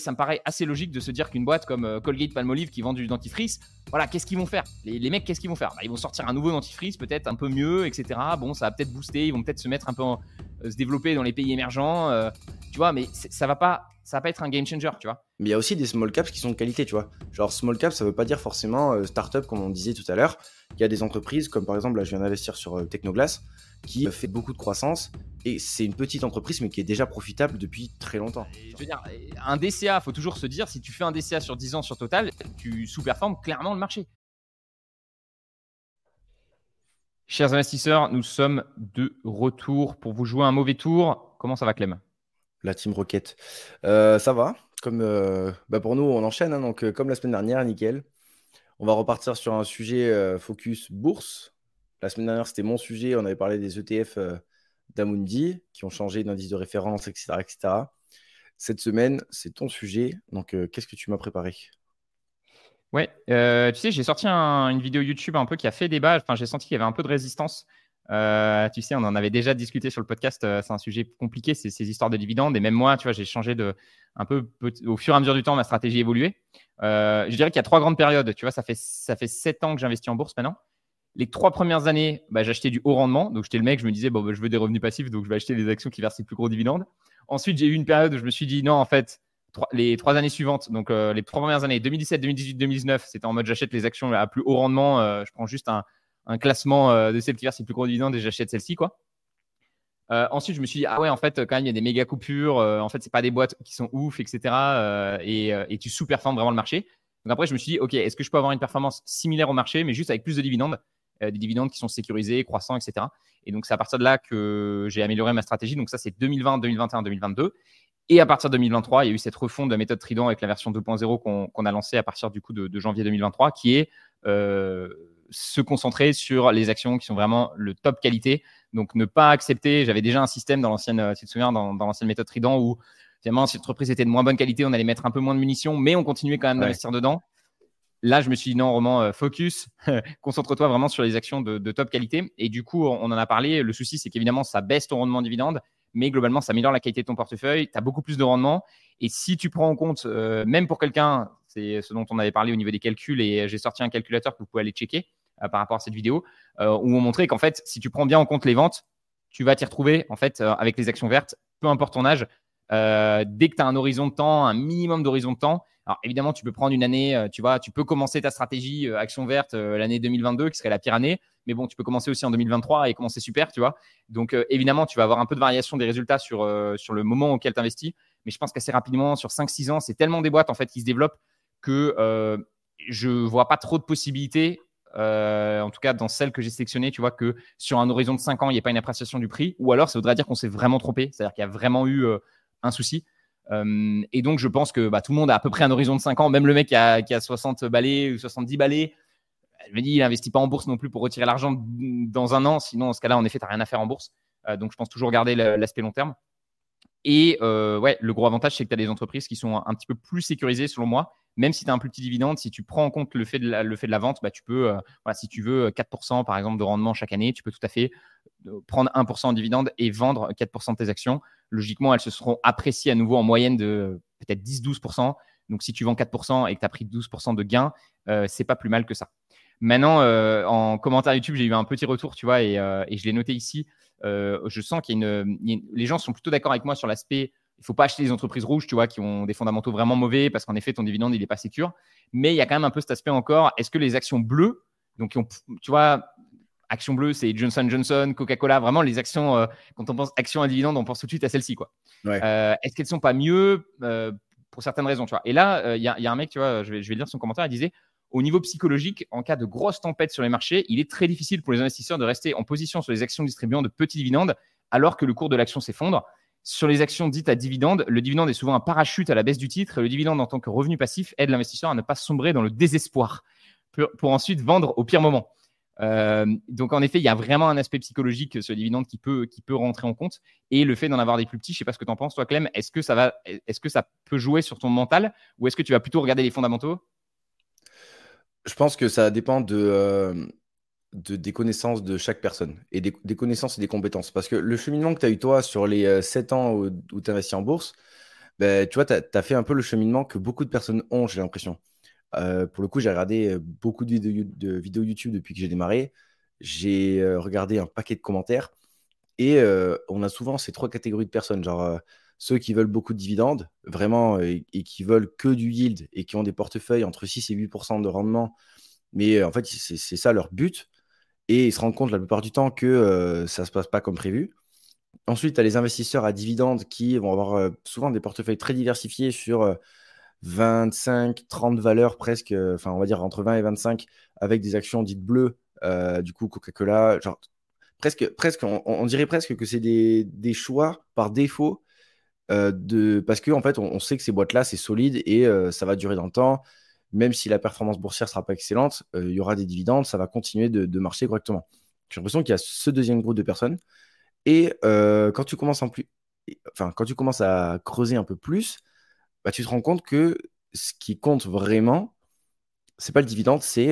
ça me paraît assez logique de se dire qu'une boîte comme euh, Colgate Palmolive qui vend du dentifrice, voilà, qu'est-ce qu'ils vont faire? Les, mecs, qu'est-ce qu'ils vont faire? Bah, Ils vont sortir un nouveau dentifrice, peut-être un peu mieux, etc. Bon, ça va peut-être booster, ils vont peut-être se mettre un peu, euh, se développer dans les pays émergents, euh, tu vois, mais ça va pas, ça va pas être un game changer, tu vois. Mais il y a aussi des small caps qui sont de qualité, tu vois. Genre small caps, ça veut pas dire forcément startup comme on disait tout à l'heure. Il y a des entreprises comme par exemple là, je viens d'investir sur Technoglass qui fait beaucoup de croissance et c'est une petite entreprise mais qui est déjà profitable depuis très longtemps. Je veux dire, un DCA, faut toujours se dire, si tu fais un DCA sur 10 ans sur Total, tu sous-performes clairement le marché. Chers investisseurs, nous sommes de retour pour vous jouer un mauvais tour. Comment ça va Clem? La Team Rocket. Euh, ça va. Comme euh, bah pour nous, on enchaîne. Hein, donc, euh, comme la semaine dernière, nickel. On va repartir sur un sujet focus bourse. La semaine dernière, c'était mon sujet. On avait parlé des ETF euh, d'Amundi qui ont changé d'indice de référence, etc., etc. Cette semaine, c'est ton sujet. Donc, euh, qu'est-ce que tu m'as préparé? Ouais, euh, tu sais, j'ai sorti une vidéo YouTube un peu qui a fait débat. Enfin, j'ai senti qu'il y avait un peu de résistance. tu sais, on en avait déjà discuté sur le podcast. c'est un sujet compliqué, c'est ces histoires de dividendes. Et même moi, tu vois, j'ai changé de un peu au fur et à mesure du temps, ma stratégie évolué. je dirais qu'il y a trois grandes périodes. Tu vois, ça fait ça fait sept ans que j'investis en bourse maintenant. Les trois premières années, bah, j'achetais du haut rendement. Donc, j'étais le mec, je me disais, bon, bah, je veux des revenus passifs, donc je vais acheter des actions qui versent les plus gros dividendes. Ensuite, j'ai eu une période où je me suis dit, non, en fait, les trois années suivantes, donc euh, les trois premières années, 2017, 2018, 2019, c'était en mode j'achète les actions à plus haut rendement. Euh, je prends juste un, classement euh, de celles qui versent les plus gros dividendes et j'achète celle-ci, quoi. ensuite, je me suis dit, ah ouais, en fait, quand même, il y a des méga coupures. en fait, c'est pas des boîtes qui sont ouf, etc. Et, et, tu sous-performes vraiment le marché. Donc après, je me suis dit, OK, est-ce que je peux avoir une performance similaire au marché, mais juste avec plus de dividendes? Des dividendes qui sont sécurisés, croissants, etc. Et donc, c'est à partir de là que j'ai amélioré ma stratégie. Donc, ça, c'est 2020, 2021, 2022. Et à partir de 2023, il y a eu cette refonte de la méthode Trident avec la version 2.0 qu'on a lancée à partir du coup de, janvier 2023, qui est euh, se concentrer sur les actions qui sont vraiment le top qualité. Donc, ne pas accepter. J'avais déjà un système dans l'ancienne, euh, tu te souviens, dans, l'ancienne méthode Trident où finalement, si l'entreprise était de moins bonne qualité, on allait mettre un peu moins de munitions, mais on continuait quand même d'investir dedans. Là, je me suis dit non, Roman, euh, focus, concentre-toi vraiment sur les actions de, top qualité. Et du coup, on en a parlé. Le souci, c'est qu'évidemment, ça baisse ton rendement dividende, mais globalement, ça améliore la qualité de ton portefeuille. Tu as beaucoup plus de rendement. Et si tu prends en compte, euh, même pour quelqu'un, c'est ce dont on avait parlé au niveau des calculs, et j'ai sorti un calculateur que vous pouvez aller checker euh, par rapport à cette vidéo, où on montrait qu'en fait, si tu prends bien en compte les ventes, tu vas t'y retrouver en fait avec les actions vertes, peu importe ton âge. dès que tu as un horizon de temps, un minimum d'horizon de temps, alors évidemment, tu peux prendre une année, euh, tu vois, tu peux commencer ta stratégie euh, action verte euh, l'année 2022 qui serait la pire année, mais bon, tu peux commencer aussi en 2023 et commencer super, tu vois. Donc évidemment, tu vas avoir un peu de variation des résultats sur, le moment auquel tu investis, mais je pense qu'assez rapidement, sur 5-6 ans, c'est tellement des boîtes en fait qui se développent que je vois pas trop de possibilités en tout cas dans celles que j'ai sélectionnées, tu vois que sur un horizon de 5 ans, il n'y a pas une appréciation du prix, ou alors ça voudrait dire qu'on s'est vraiment trompé, c'est-à-dire qu'il y a vraiment eu un souci. Euh, et donc, je pense que bah, tout le monde a à peu près un horizon de 5 ans. Même le mec qui a, qui a 60 balais ou 70 balais, je me dis, il n'investit pas en bourse non plus pour retirer l'argent dans un an. Sinon, en ce cas-là, en effet, tu n'as rien à faire en bourse. Euh, donc, je pense toujours garder l'aspect long terme. Et euh, ouais, le gros avantage, c'est que tu as des entreprises qui sont un petit peu plus sécurisées, selon moi. Même si tu as un plus petit dividende, si tu prends en compte le fait de la, le fait de la vente, bah, tu peux, voilà, si tu veux 4% par exemple de rendement chaque année, tu peux tout à fait prendre 1% en dividende et vendre 4% de tes actions logiquement, elles se seront appréciées à nouveau en moyenne de peut-être 10-12%. Donc, si tu vends 4% et que tu as pris 12% de gain, euh, c'est pas plus mal que ça. Maintenant, euh, en commentaire YouTube, j'ai eu un petit retour, tu vois, et, euh, je l'ai noté ici. Euh, je sens qu'il y, a une. Les gens sont plutôt d'accord avec moi sur l'aspect. Il ne faut pas acheter des entreprises rouges, tu vois, qui ont des fondamentaux vraiment mauvais, parce qu'en effet, ton dividende, il n'est pas sécure. Mais il y a quand même un peu cet aspect encore. Est-ce que les actions bleues, donc, tu vois, Action bleue, c'est Johnson Johnson, Coca-Cola, vraiment les actions, euh, quand on pense action à dividende, on pense tout de suite à celle-ci. quoi. Euh, est-ce qu'elles sont pas mieux euh, pour certaines raisons tu vois Et là, il y, a un mec, tu vois, je vais, je vais lire son commentaire, il disait au niveau psychologique, en cas de grosse tempête sur les marchés, il est très difficile pour les investisseurs de rester en position sur les actions distribuant de petits dividendes alors que le cours de l'action s'effondre. Sur les actions dites à dividendes, le dividende est souvent un parachute à la baisse du titre le dividende en tant que revenu passif aide l'investisseur à ne pas sombrer dans le désespoir pour ensuite vendre au pire moment. Euh, donc en effet, il y a vraiment un aspect psychologique sur le dividende qui peut, rentrer en compte. Et le fait d'en avoir des plus petits, je ne sais pas ce que tu en penses, toi Clem, est-ce que, ça va, est-ce que ça peut jouer sur ton mental ou est-ce que tu vas plutôt regarder les fondamentaux? Je pense que ça dépend euh, de, des connaissances de chaque personne et des, connaissances et des compétences. Parce que le cheminement que tu as eu toi sur les 7 euh, ans où, tu investis en bourse, ben, tu vois, tu as, fait un peu le cheminement que beaucoup de personnes ont, j'ai l'impression. Euh, pour le coup, j'ai regardé beaucoup de vidéos, de vidéos, YouTube depuis que j'ai démarré. J'ai regardé un paquet de commentaires. Et on a souvent ces trois catégories de personnes, genre ceux qui veulent beaucoup de dividendes, vraiment, et, qui veulent que du yield et qui ont des portefeuilles entre 6 et 8% de rendement. Mais en fait, c'est ça leur but. Et ils se rendent compte la plupart du temps que ça ne se passe pas comme prévu. Ensuite, tu as les investisseurs à dividendes qui vont avoir souvent des portefeuilles très diversifiés sur 25, 30 valeurs presque, enfin on va dire entre 20 et 25 avec des actions dites bleues, du coup Coca-Cola, genre presque, presque on, dirait presque que c'est des, des, choix par défaut euh, de, parce qu'en en fait, on, sait que ces boîtes-là, c'est solide et euh, ça va durer dans le temps. Même si la performance boursière ne sera pas excellente, euh, il y aura des dividendes, ça va continuer de, marcher correctement. J'ai l'impression qu'il y a ce deuxième groupe de personnes. Et quand, tu commences en plus, enfin, quand tu commences à creuser un peu plus, bah, tu te rends compte que ce qui compte vraiment, c'est pas le dividende, c'est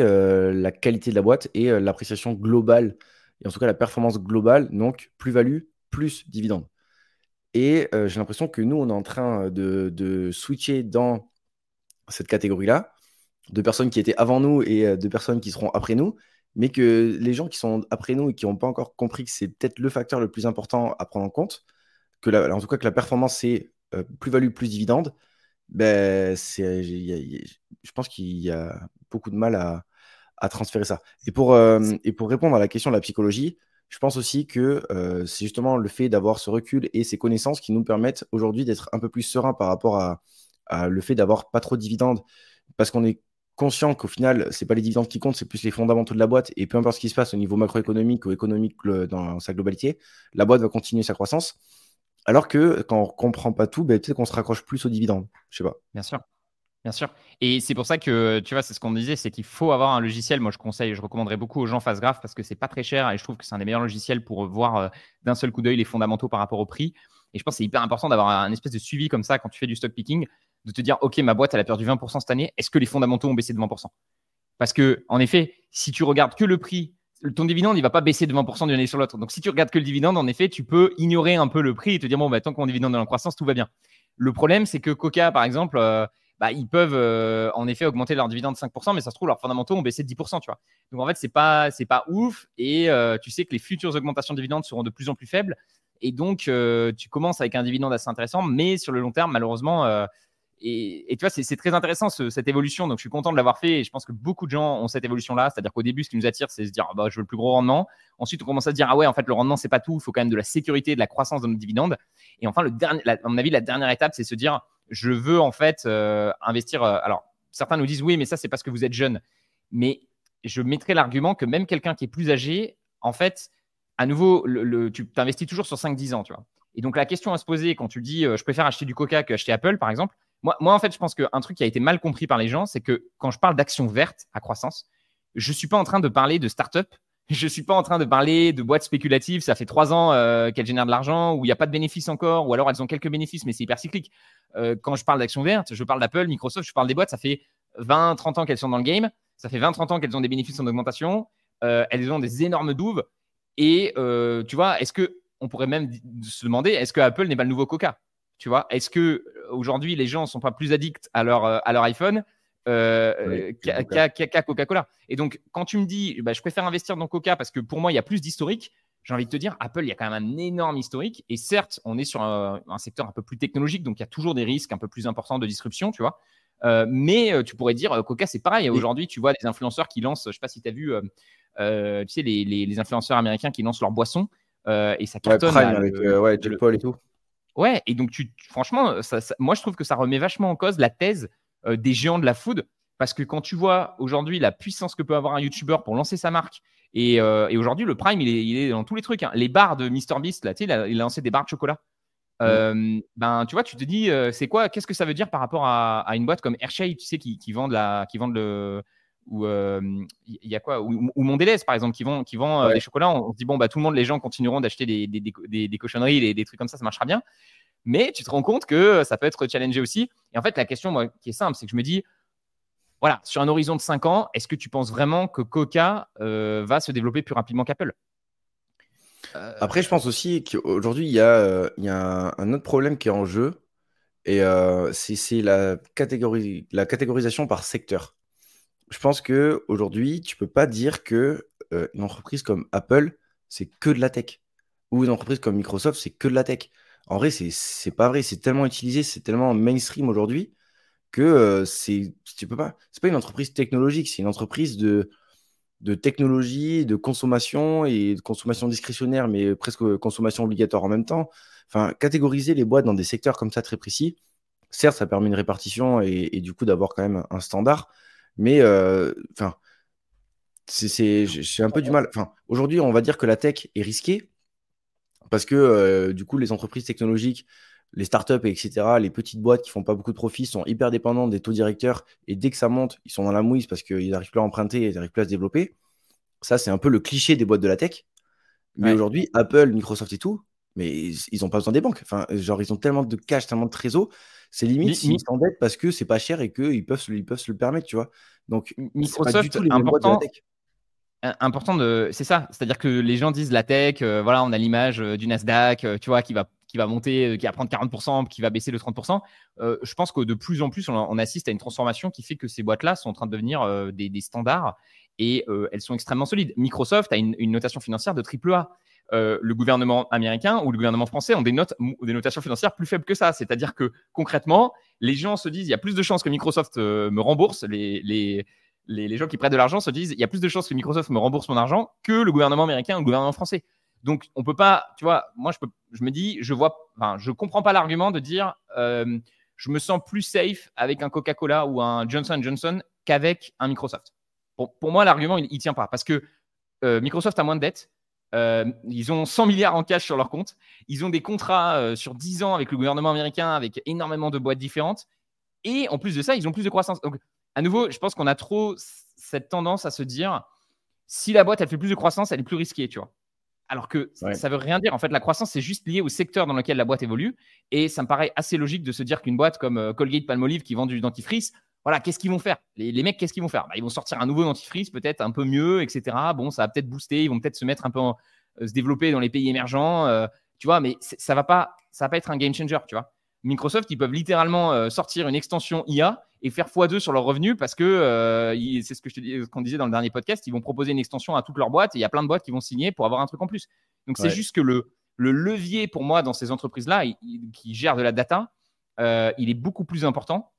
la qualité de la boîte et l'appréciation globale, et en tout cas la performance globale, donc plus-value plus dividende. Et euh, j'ai l'impression que nous, on est en train de, switcher dans cette catégorie-là, de personnes qui étaient avant nous et euh, de personnes qui seront après nous, mais que les gens qui sont après nous et qui n'ont pas encore compris que c'est peut-être le facteur le plus important à prendre en compte, que en tout cas que la performance, c'est euh, plus-value, plus dividende, ben, je pense qu'il y a beaucoup de mal à, transférer ça. Et pour, et pour répondre à la question de la psychologie, je pense aussi que euh, c'est justement le fait d'avoir ce recul et ces connaissances qui nous permettent aujourd'hui d'être un peu plus serein par rapport à, le fait d'avoir pas trop de dividendes, parce qu'on est conscient qu'au final, c'est pas les dividendes qui comptent, c'est plus les fondamentaux de la boîte. Et peu importe ce qui se passe au niveau macroéconomique ou économique dans sa globalité, la boîte va continuer sa croissance. Alors que quand on comprend pas tout, ben, peut-être qu'on se raccroche plus aux dividendes. Je sais pas. Bien sûr. Bien sûr. Et c'est pour ça que, tu vois, c'est ce qu'on disait, c'est qu'il faut avoir un logiciel. Moi, je conseille, je recommanderais beaucoup aux gens graph parce que c'est pas très cher et je trouve que c'est un des meilleurs logiciels pour voir euh, d'un seul coup d'œil les fondamentaux par rapport au prix. Et je pense que c'est hyper important d'avoir un espèce de suivi comme ça quand tu fais du stock picking, de te dire, OK, ma boîte, elle a perdu 20% cette année. Est-ce que les fondamentaux ont baissé de 20% Parce que, en effet, si tu regardes que le prix, ton dividende, il va pas baisser de 20% d'une année sur l'autre. Donc, si tu regardes que le dividende, en effet, tu peux ignorer un peu le prix et te dire, bon, bah, tant que mon dividende est en croissance, tout va bien. Le problème, c'est que Coca, par exemple, euh, bah, ils peuvent euh, en effet augmenter leur dividende de 5%, mais ça se trouve, leurs fondamentaux ont baissé de 10%. Tu vois. Donc en fait, c'est pas, c'est pas ouf. Et euh, tu sais que les futures augmentations de dividendes seront de plus en plus faibles. Et donc, euh, tu commences avec un dividende assez intéressant, mais sur le long terme, malheureusement, et, tu vois, c'est très intéressant cette évolution. Donc, je suis content de l'avoir fait. Et je pense que beaucoup de gens ont cette évolution-là. C'est-à-dire qu'au début, ce qui nous attire, c'est se dire, bah, je veux le plus gros rendement. Ensuite, on commence à se dire, ah ouais, en fait, le rendement, c'est pas tout. Il faut quand même de la sécurité, de la croissance de nos dividendes. Et enfin, le dernier, à mon avis, la dernière étape, c'est se dire, je veux en fait euh, investir. Euh, alors, certains nous disent oui, mais ça, c'est parce que vous êtes jeune. Mais je mettrai l'argument que même quelqu'un qui est plus âgé, en fait, à nouveau, tu t'investis toujours sur 5-10 ans. Et donc, la question à se poser quand tu dis euh, je préfère acheter du Coca que acheter Apple, par exemple, moi, moi, en fait, je pense qu'un truc qui a été mal compris par les gens, c'est que quand je parle d'actions vertes à croissance, je ne suis pas en train de parler de start-up je suis pas en train de parler de boîtes spéculatives. Ça fait trois ans euh, qu'elles génèrent de l'argent, où il n'y a pas de bénéfices encore, ou alors elles ont quelques bénéfices, mais c'est hyper cyclique. Euh, quand je parle d'actions vertes, je parle d'Apple, Microsoft, je parle des boîtes. Ça fait 20, 30 ans qu'elles sont dans le game. Ça fait 20, 30 ans qu'elles ont des bénéfices en augmentation. Euh, elles ont des énormes douves. Et tu vois, est-ce que on pourrait même se demander, est-ce que Apple n'est pas le nouveau Coca? Tu vois, est-ce que aujourd'hui les gens sont pas plus addicts à leur, à leur iPhone euh, qu'à Coca-Cola. Et donc, quand tu me dis, bah, je préfère investir dans Coca parce que pour moi, il y a plus d'historique, j'ai envie de te dire, Apple, il y a quand même un énorme historique. Et certes, on est sur un, secteur un peu plus technologique, donc il y a toujours des risques un peu plus importants de disruption, tu vois. Euh, mais euh, tu pourrais dire, Coca, c'est pareil. Aujourd'hui, tu vois des influenceurs qui lancent, je sais pas si tu as vu, tu sais, les, influenceurs américains qui lancent leur boisson et ça cartonne. Ouais, avec ouais, Paul et tout. Ouais, et donc tu, franchement, moi je trouve que ça remet vachement en cause la thèse euh, des géants de la food. Parce que quand tu vois aujourd'hui la puissance que peut avoir un YouTuber pour lancer sa marque, et, euh, aujourd'hui, le Prime, il est, dans tous les trucs. Hein. Les barres de MrBeast, là, tu sais, il, a, lancé des barres de chocolat. Euh, ben, tu vois, tu te dis, c'est quoi Qu'est-ce que ça veut dire par rapport à, une boîte comme Hershey, tu sais, qui, qui vend la, qui vend le, ou il y a quoi ou, ou Mondelez par exemple qui vend qui vend des chocolats on, se dit bon bah tout le monde les gens continueront d'acheter des, des, des, des, cochonneries des, des, trucs comme ça ça marchera bien mais tu te rends compte que ça peut être challengé aussi. Et en fait, la question moi, qui est simple, c'est que je me dis, voilà, sur un horizon de 5 ans, est-ce que tu penses vraiment que Coca euh, va se développer plus rapidement qu'Apple? Euh, Après, je pense aussi qu'aujourd'hui, il y a, euh, un, autre problème qui est en jeu. Et c'est la, catégorisation par secteur. Je pense que aujourd'hui, tu peux pas dire que une entreprise comme Apple, c'est que de la tech. Ou une entreprise comme Microsoft, c'est que de la tech. En vrai, c'est pas vrai. C'est tellement utilisé, c'est tellement mainstream aujourd'hui que c'est tu peux pas. C'est pas une entreprise technologique, c'est une entreprise de, de technologie, de consommation et de consommation discrétionnaire, mais presque consommation obligatoire en même temps. Enfin, catégoriser les boîtes dans des secteurs comme ça très précis, certes, ça permet une répartition et, du coup d'avoir quand même un standard, mais enfin, c'est, j'ai un peu du mal. Enfin, aujourd'hui, on va dire que la tech est risquée parce que du coup, les entreprises technologiques, les startups, etc., les petites boîtes qui font pas beaucoup de profits sont hyper dépendantes des taux directeurs et dès que ça monte, ils sont dans la mouise parce qu'ils n'arrivent plus à emprunter ils n'arrivent plus à se développer. Ça, c'est un peu le cliché des boîtes de la tech. Mais aujourd'hui, Apple, Microsoft et tout, mais ils n'ont pas besoin des banques. Enfin, genre, ils ont tellement de cash, tellement de trésor. C'est limite s'ils s'endettent parce que c'est pas cher et qu'ils peuvent, ils peuvent se le permettre, tu vois. Donc, Microsoft, pas du tout important, important de. C'est ça. C'est-à-dire que les gens disent la tech, euh, voilà, on a l'image euh, du Nasdaq, euh, tu vois, qui va qui va monter, qui va prendre 40%, qui va baisser de 30%. je pense que de plus en plus, on, assiste à une transformation qui fait que ces boîtes-là sont en train de devenir des, standards et elles sont extrêmement solides. Microsoft a une, notation financière de triple A. Euh, le gouvernement américain ou le gouvernement français ont des, notes, des notations financières plus faibles que ça. C'est-à-dire que concrètement, les gens se disent il y a plus de chances que Microsoft euh, me rembourse. Les, les, gens qui prêtent de l'argent se disent il y a plus de chances que Microsoft me rembourse mon argent que le gouvernement américain ou le gouvernement français. Donc on peut pas, tu vois, moi je, peux, je me dis, je vois, enfin, je comprends pas l'argument de dire euh, je me sens plus safe avec un Coca-Cola ou un Johnson Johnson qu'avec un Microsoft. Pour, moi, l'argument, il, ne tient pas parce que Microsoft a moins de dettes, euh, ils ont 100 milliards en cash sur leur compte. Ils ont des contrats euh, sur 10 ans avec le gouvernement américain, avec énormément de boîtes différentes. Et en plus de ça, ils ont plus de croissance. Donc, à nouveau, je pense qu'on a trop cette tendance à se dire si la boîte elle fait plus de croissance, elle est plus risquée, tu vois. Alors que ça ça veut rien dire. En fait, la croissance, c'est juste lié au secteur dans lequel la boîte évolue. Et ça me paraît assez logique de se dire qu'une boîte comme euh, Colgate Palmolive qui vend du dentifrice, voilà, qu'est-ce qu'ils vont faire? Les, mecs, qu'est-ce qu'ils vont faire? Bah, Ils vont sortir un nouveau dentifrice, peut-être un peu mieux, etc. Bon, ça va peut-être booster, ils vont peut-être se mettre un peu, euh, se développer dans les pays émergents, euh, tu vois, mais ça va pas, ça va pas être un game changer, tu vois. Microsoft, ils peuvent littéralement euh, sortir une extension IA et faire x2 sur leurs revenus parce que c'est ce que je qu'on disait dans le dernier podcast, ils vont proposer une extension à toutes leurs boîtes et il y a plein de boîtes qui vont signer pour avoir un truc en plus. Donc c'est juste que le, le levier pour moi dans ces entreprises-là qui gèrent de la data, il est beaucoup plus important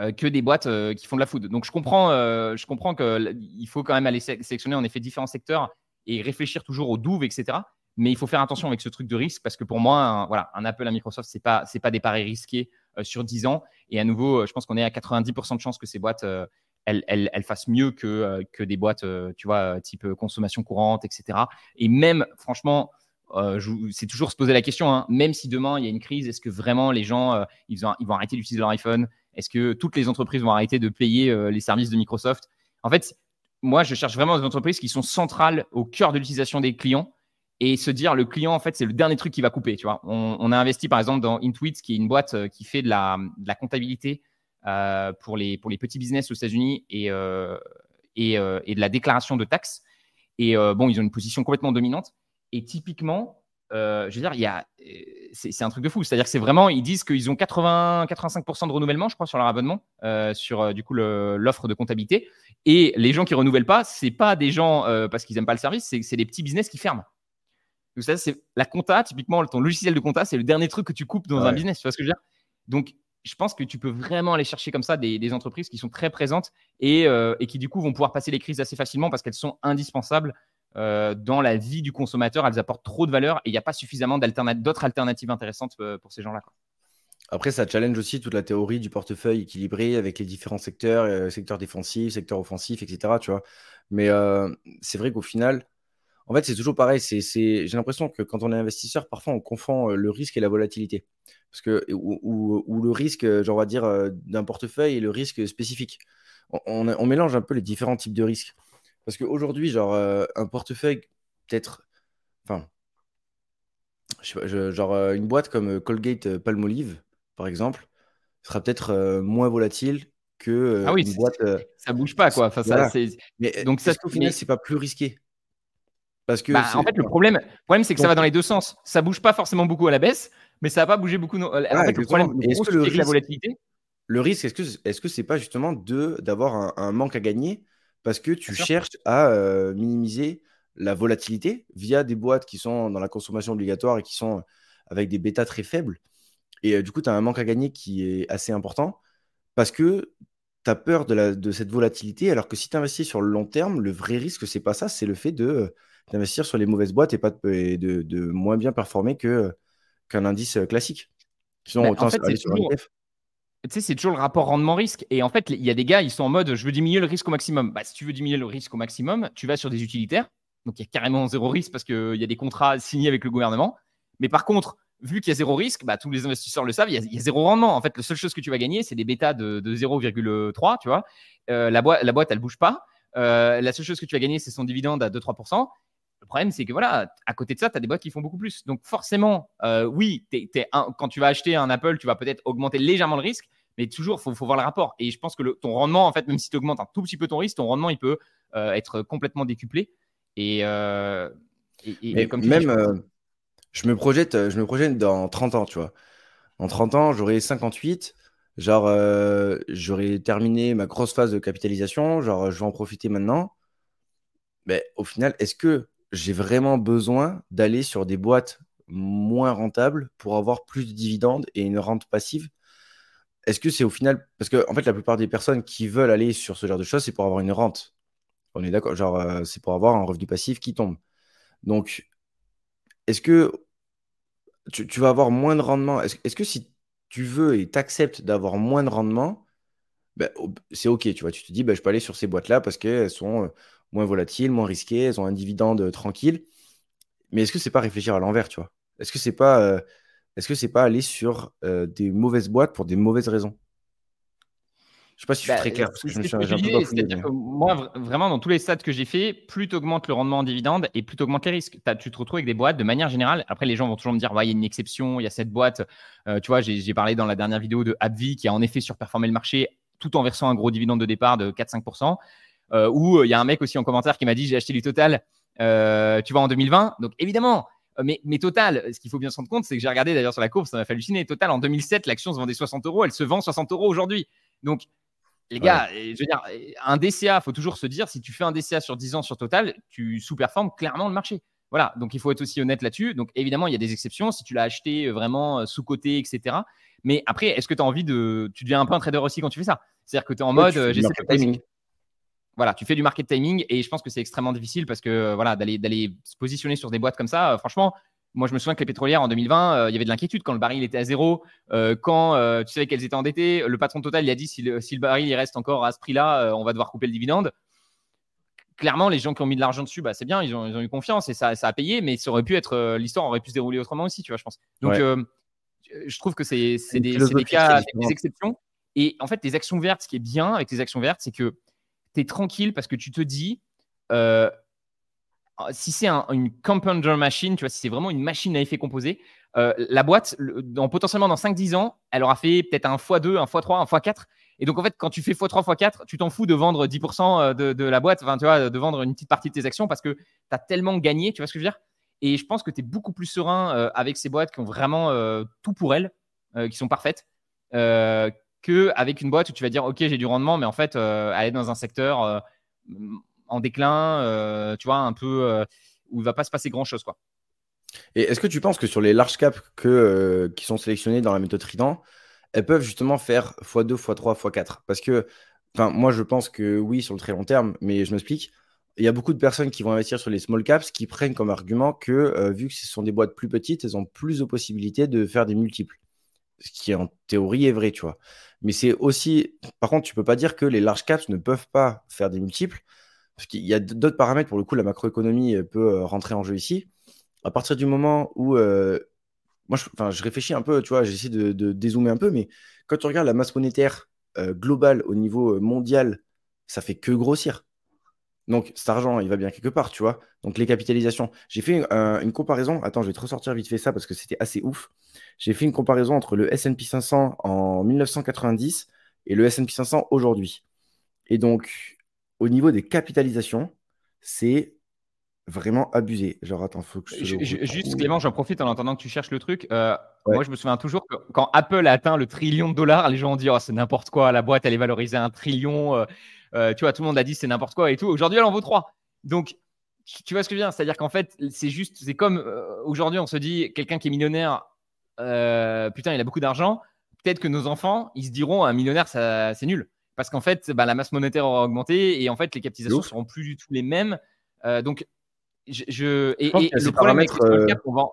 euh, que des boîtes euh, qui font de la food. Donc je comprends, euh, je comprends qu'il faut quand même aller sélectionner en effet différents secteurs et réfléchir toujours aux douves, etc. Mais il faut faire attention avec ce truc de risque parce que pour moi, un, voilà, un Apple à Microsoft, c'est pas pas des paris risqués sur 10 ans. Et à nouveau, je pense qu'on est à 90% de chances que ces boîtes elles, elles, elles, fassent mieux que, que des boîtes, tu vois, type consommation courante, etc. Et même, franchement, c'est toujours se poser la question, hein, même si demain il y a une crise, est-ce que vraiment les gens ils, ils, vont arrêter d'utiliser leur iPhone? Est-ce que toutes les entreprises vont arrêter de payer euh, les services de Microsoft? En fait, moi, je cherche vraiment des entreprises qui sont centrales au cœur de l'utilisation des clients et se dire le client, en fait, c'est le dernier truc qui va couper. Tu vois, on, a investi par exemple dans Intuit, qui est une boîte euh, qui fait de la, comptabilité euh, pour, les, pour les petits business aux États-Unis et, et, de la déclaration de taxes. Et bon, ils ont une position complètement dominante. Et typiquement, je veux dire, il y a c'est un truc de fou. C'est-à-dire que c'est vraiment, ils disent qu'ils ont 80, 85% de renouvellement, je crois, sur leur abonnement, euh, sur euh, du coup l'offre de comptabilité. Et les gens qui renouvellent pas, c'est pas des gens euh, parce qu'ils aiment pas le service, c'est des petits business qui ferment. Donc ça, c'est la compta, typiquement, ton logiciel de compta, c'est le dernier truc que tu coupes dans un business. Tu vois ce que je veux dire? Donc, je pense que tu peux vraiment aller chercher comme ça des, entreprises qui sont très présentes et, et, qui du coup vont pouvoir passer les crises assez facilement parce qu'elles sont indispensables euh, dans la vie du consommateur, elles apportent trop de valeur et il n'y a pas suffisamment d'autres alternatives intéressantes euh, pour ces gens-là. Après, ça challenge aussi toute la théorie du portefeuille équilibré avec les différents secteurs, euh, secteurs défensifs, secteurs offensifs, etc. Tu vois Mais c'est vrai qu'au final, en fait, c'est toujours pareil. J'ai l'impression que quand on est investisseur, parfois on confond le risque et la volatilité. Parce que, ou, le risque, on va dire, d'un portefeuille et le risque spécifique. on, mélange un peu les différents types de risques. Parce qu'aujourd'hui, genre, un portefeuille, peut-être. Enfin. genre, euh, une boîte comme Colgate Palmolive, par exemple, sera peut-être moins volatile que ah oui, une boîte. ça bouge pas, quoi. Enfin, ça, mais donc, ça, au final, c'est pas plus risqué? Parce que bah, en fait, le problème, problème c'est que ça va dans les deux sens. Ça bouge pas forcément beaucoup à la baisse, mais ça n'a pas bougé beaucoup. En fait, le problème, est-ce que le risque, la volatilité le risque, est-ce que est-ce que c'est pas justement de d'avoir un, manque à gagner parce que tu cherches à euh, minimiser la volatilité via des boîtes qui sont dans la consommation obligatoire et qui sont avec des bêtas très faibles. Et euh, du coup, tu as un manque à gagner qui est assez important parce que tu as peur de, la, de cette volatilité, alors que si tu investis sur le long terme, le vrai risque, c'est pas ça, c'est le fait de d'investir sur les mauvaises boîtes et, pas de, de, moins bien performer que, qu'un indice classique. Sinon, autant en fait, aller sur un ETF tu sais, c'est toujours le rapport rendement-risque. Et en fait, il y a des gars, ils sont en mode je veux diminuer le risque au maximum. Bah, si tu veux diminuer le risque au maximum, tu vas sur des utilitaires. Donc, il y a carrément zéro risque parce qu'il y a des contrats signés avec le gouvernement. Mais par contre, vu qu'il y a zéro risque, bah, tous les investisseurs le savent, il y, a, zéro rendement. En fait, la seule chose que tu vas gagner, c'est des bêtas de, 0,3, tu vois. Euh, la, boîte, la boîte, elle bouge pas. Euh, la seule chose que tu vas gagner, c'est son dividende à 2-3%. Le problème, c'est que voilà, à côté de ça, tu as des boîtes qui font beaucoup plus. Donc forcément, euh, oui, quand tu vas acheter un Apple, tu vas peut-être augmenter légèrement le risque, mais toujours, il faut, voir le rapport. Et je pense que ton rendement, en fait, même si tu augmentes un tout petit peu ton risque, ton rendement, il peut euh, être complètement décuplé. Et, euh, comme même, euh, je, me projette, je me projette dans 30 ans, tu vois. En 30 ans, j'aurai 58. Genre, j'aurai terminé ma grosse phase de capitalisation. Genre, je vais en profiter maintenant. Mais au final, est-ce que j'ai vraiment besoin d'aller sur des boîtes moins rentables pour avoir plus de dividendes et une rente passive est-ce que c'est au final. Parce que, en fait, la plupart des personnes qui veulent aller sur ce genre de choses, c'est pour avoir une rente. On est d'accord. Genre, euh, c'est pour avoir un revenu passif qui tombe. Donc, est-ce que tu, vas avoir moins de rendement? Est-ce que si tu veux et t'acceptes d'avoir moins de rendement, ben, c'est OK, tu vois. Tu te dis, ben, je peux aller sur ces boîtes-là parce qu'elles sont euh, moins volatiles, moins risquées, elles ont un dividende euh, tranquille. Mais est-ce que c'est pas réfléchir à l'envers, tu vois? Est-ce que c'est pas est-ce que c'est pas aller sur euh, des mauvaises boîtes pour des mauvaises raisons? Je sais pas si je suis bah, très clair parce que je me suis un peu Moi, vraiment, dans tous les stats que j'ai fait, plus tu augmentes le rendement en dividende et plus tu augmentes les risques. tu te retrouves avec des boîtes de manière générale. Après, les gens vont toujours me dire, il y a une exception, il y a cette boîte. Euh, tu vois, j'ai parlé dans la dernière vidéo de AbbVie qui a en effet surperformé le marché tout en versant un gros dividende de départ de 4-5%. Euh, ou il y a un mec aussi en commentaire qui m'a dit, j'ai acheté du total, tu vois, en 2020. Donc évidemment, euh, mais, mais, Total, ce qu'il faut bien se rendre compte, c'est que j'ai regardé d'ailleurs sur la courbe, ça m'a fait halluciner. Total, en 2007, l'action se vendait 60 euros, elle se vend 60 euros aujourd'hui. Donc, les gars, je veux dire, un DCA, il faut toujours se dire, si tu fais un DCA sur 10 ans sur Total, tu sous-performes clairement le marché. Voilà, donc il faut être aussi honnête là-dessus. Donc évidemment, il y a des exceptions si tu l'as acheté euh, vraiment euh, sous-côté, etc. Mais après, est-ce que tu as envie de. Tu deviens un peu un trader aussi quand tu fais ça? C'est-à-dire que tu es en mode, j'essaie de voilà, tu fais du market timing et je pense que c'est extrêmement difficile parce que euh, voilà, d'aller se positionner sur des boîtes comme ça, euh, franchement, moi, je me souviens que les pétrolières en 2020, euh, il y avait de l'inquiétude quand le baril était à zéro, quand tu savais qu'elles étaient endettées. Le patron total, il a dit si le, si le baril il reste encore à ce prix-là, on va devoir couper le dividende. Clairement, les gens qui ont mis de l'argent dessus, bah, c'est bien, ils ont, ils ont, eu confiance et ça, ça, a payé, mais ça aurait pu être, l'histoire aurait pu se dérouler autrement aussi, tu vois, je pense. Donc, je trouve que c'est des, des, cas, des exceptions. Et en fait, les actions vertes, ce qui est bien avec les actions vertes, c'est que tu tranquille parce que tu te dis, euh, si c'est une compounder machine, tu vois, si c'est vraiment une machine à effet composé, euh, la boîte, potentiellement dans 5-10 ans, elle aura fait peut-être un x2, un x3, un x4. Et donc, en fait, quand tu fais x3, x4, tu t'en fous de vendre 10% euh, de, de, la boîte, enfin, tu vois, de vendre une petite partie de tes actions parce que tu as tellement gagné, tu vois ce que je veux dire? Et je pense que tu es beaucoup plus serein avec ces boîtes qui ont vraiment tout pour elles, qui sont parfaites, qu'avec une boîte où tu vas dire, OK, j'ai du rendement, mais en fait, euh, aller dans un secteur euh, en déclin, euh, tu vois, un peu où il va pas se passer grand-chose. quoi. Et est-ce que tu penses que sur les large caps que, qui sont sélectionnés dans la méthode Trident, elles peuvent justement faire x2, x3, x4 Parce que, moi, je pense que oui, sur le très long terme, mais je m'explique. Il y a beaucoup de personnes qui vont investir sur les small caps qui prennent comme argument que, vu que ce sont des boîtes plus petites, elles ont plus de possibilités de faire des multiples. Ce qui, en théorie, est vrai, tu vois. Mais c'est aussi, par contre, tu peux pas dire que les large caps ne peuvent pas faire des multiples, parce qu'il y a d'autres paramètres. Pour le coup, la macroéconomie euh, peut euh, rentrer en jeu ici. À partir du moment où, euh, moi, je, réfléchis un peu, tu vois, j'essaie de, dézoomer un peu, mais quand tu regardes la masse monétaire globale au niveau mondial, ça fait que grossir. Donc cet argent, il va bien quelque part, tu vois. Donc les capitalisations. J'ai fait une comparaison. Attends, je vais te ressortir vite fait ça parce que c'était assez ouf. J'ai fait une comparaison entre le S&P 500 en 1990 et le S&P 500 aujourd'hui. Et donc au niveau des capitalisations, c'est vraiment abusé. Genre attends, faut que je, Juste Clément, j'en profite en attendant que tu cherches le truc. Euh, Moi, je me souviens toujours que quand Apple a atteint le trillion de dollars, les gens ont dit oh, c'est n'importe quoi, la boîte elle est valorisée à un trillion. Euh, euh, tu vois, tout le monde a dit c'est n'importe quoi et tout. Aujourd'hui, elle en vaut 3. Donc, tu vois ce que je veux dire? C'est-à-dire qu'en fait, c'est juste, c'est comme euh, aujourd'hui, on se dit quelqu'un qui est millionnaire, putain, il a beaucoup d'argent. Peut-être que nos enfants, ils se diront un millionnaire, ça, c'est nul. Parce qu'en fait, bah, la masse monétaire aura augmenté et en fait, les capitalisations seront plus du tout les mêmes. donc, je, et, le problème avec les small cap, on va,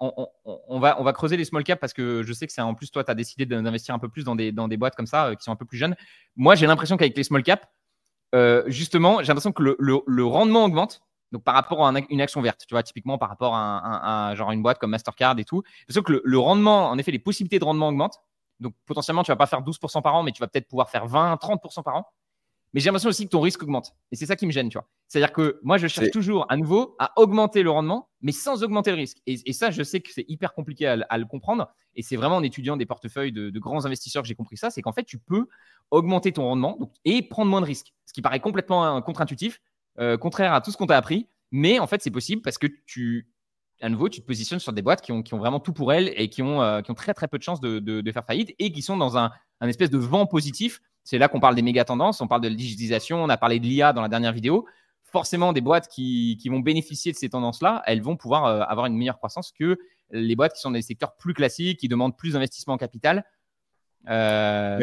on, va, on va creuser les small cap parce que je sais que c'est en plus, toi, tu as décidé d'investir un peu plus dans des, dans des boîtes comme ça qui sont un peu plus jeunes. Moi, j'ai l'impression qu'avec les small cap, euh, justement, j'ai l'impression que le, rendement augmente. Par rapport à une action verte, tu vois, typiquement par rapport à, genre une boîte comme Mastercard et tout. Que le, rendement, en effet, les possibilités de rendement augmentent. Donc, potentiellement, tu vas pas faire 12% par an, mais tu vas peut-être pouvoir faire 20, 30% par an. Mais j'ai l'impression aussi que ton risque augmente. Et c'est ça qui me gêne, tu vois. C'est-à-dire que moi, je cherche toujours à nouveau à augmenter le rendement, mais sans augmenter le risque. Et, ça, je sais que c'est hyper compliqué à, le comprendre. Et c'est vraiment en étudiant des portefeuilles de, grands investisseurs que j'ai compris ça. C'est qu'en fait, tu peux augmenter ton rendement et prendre moins de risques. Ce qui paraît complètement contre-intuitif, euh, contraire à tout ce qu'on t'a appris. Mais en fait, c'est possible parce que tu, à nouveau, tu te positionnes sur des boîtes qui ont, qui ont vraiment tout pour elles et qui ont, euh, qui ont très très peu de chances de, de, faire faillite et qui sont dans un, un espèce de vent positif. C'est là qu'on parle des méga tendances, on parle de la digitalisation, on a parlé de l'IA dans la dernière vidéo. Forcément, des boîtes qui, qui vont bénéficier de ces tendances-là, elles vont pouvoir euh, avoir une meilleure croissance que les boîtes qui sont dans des secteurs plus classiques, qui demandent plus d'investissement en capital. Euh,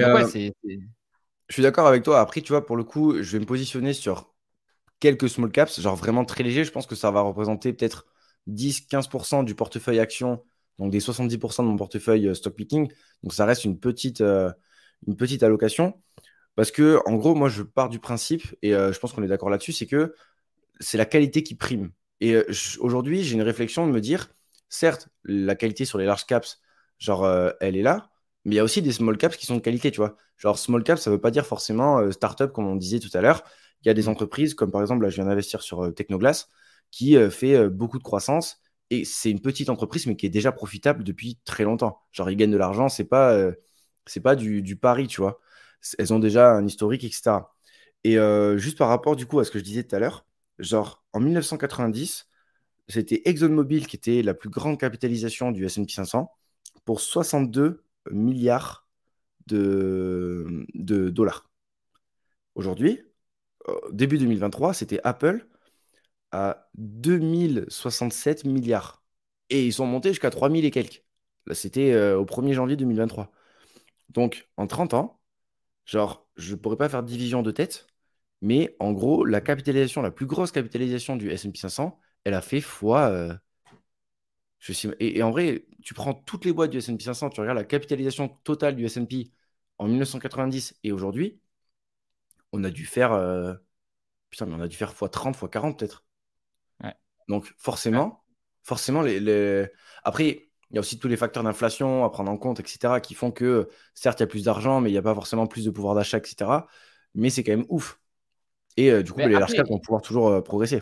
je suis d'accord avec toi. Après, tu vois, pour le coup, je vais me positionner sur quelques small caps, genre vraiment très léger. Je pense que ça va représenter peut-être 10-15% du portefeuille action, donc des 70% de mon portefeuille euh, stock picking. Donc ça reste une petite, euh, une petite allocation. Parce que, en gros, moi, je pars du principe, et euh, je pense qu'on est d'accord là-dessus, c'est que c'est la qualité qui prime. Et aujourd'hui, j'ai une réflexion de me dire, certes, la qualité sur les large caps, genre, elle est là, mais il y a aussi des small caps qui sont de qualité, tu vois. Genre, small caps, ça ne veut pas dire forcément startup, comme on disait tout à l'heure. Il y a des entreprises, comme par exemple, là, je viens d'investir sur Technoglass, qui euh, fait euh, beaucoup de croissance. Et c'est une petite entreprise, mais qui est déjà profitable depuis très longtemps. Genre, ils gagnent de l'argent, c'est pas, euh, c'est pas du, pari, tu vois. Elles ont déjà un historique, etc. Et juste par rapport, du coup, à ce que je disais tout à l'heure, genre, en 1990, c'était ExxonMobil qui était la plus grande capitalisation du S&P 500 pour 62 milliards de, dollars. Aujourd'hui, début 2023, c'était Apple à 2067 milliards. Et ils sont montés jusqu'à 3000 et quelques. Là, c'était euh, au 1er janvier 2023. Donc, en 30 ans, genre, je ne pourrais pas faire division de tête, mais en gros, la capitalisation, la plus grosse capitalisation du S&P 500, elle a fait fois... Euh, je sais, et, en vrai, tu prends toutes les boîtes du S&P 500, tu regardes la capitalisation totale du S&P en 1990 et aujourd'hui, on a dû faire... Euh, putain, mais on a dû faire fois 30, fois 40 peut-être. Donc forcément, forcément les, après, il y a aussi tous les facteurs d'inflation à prendre en compte, etc., qui font que certes, il y a plus d'argent, mais il n'y a pas forcément plus de pouvoir d'achat, etc. Mais c'est quand même ouf. Et euh, du coup, les large caps vont pouvoir toujours euh, progresser.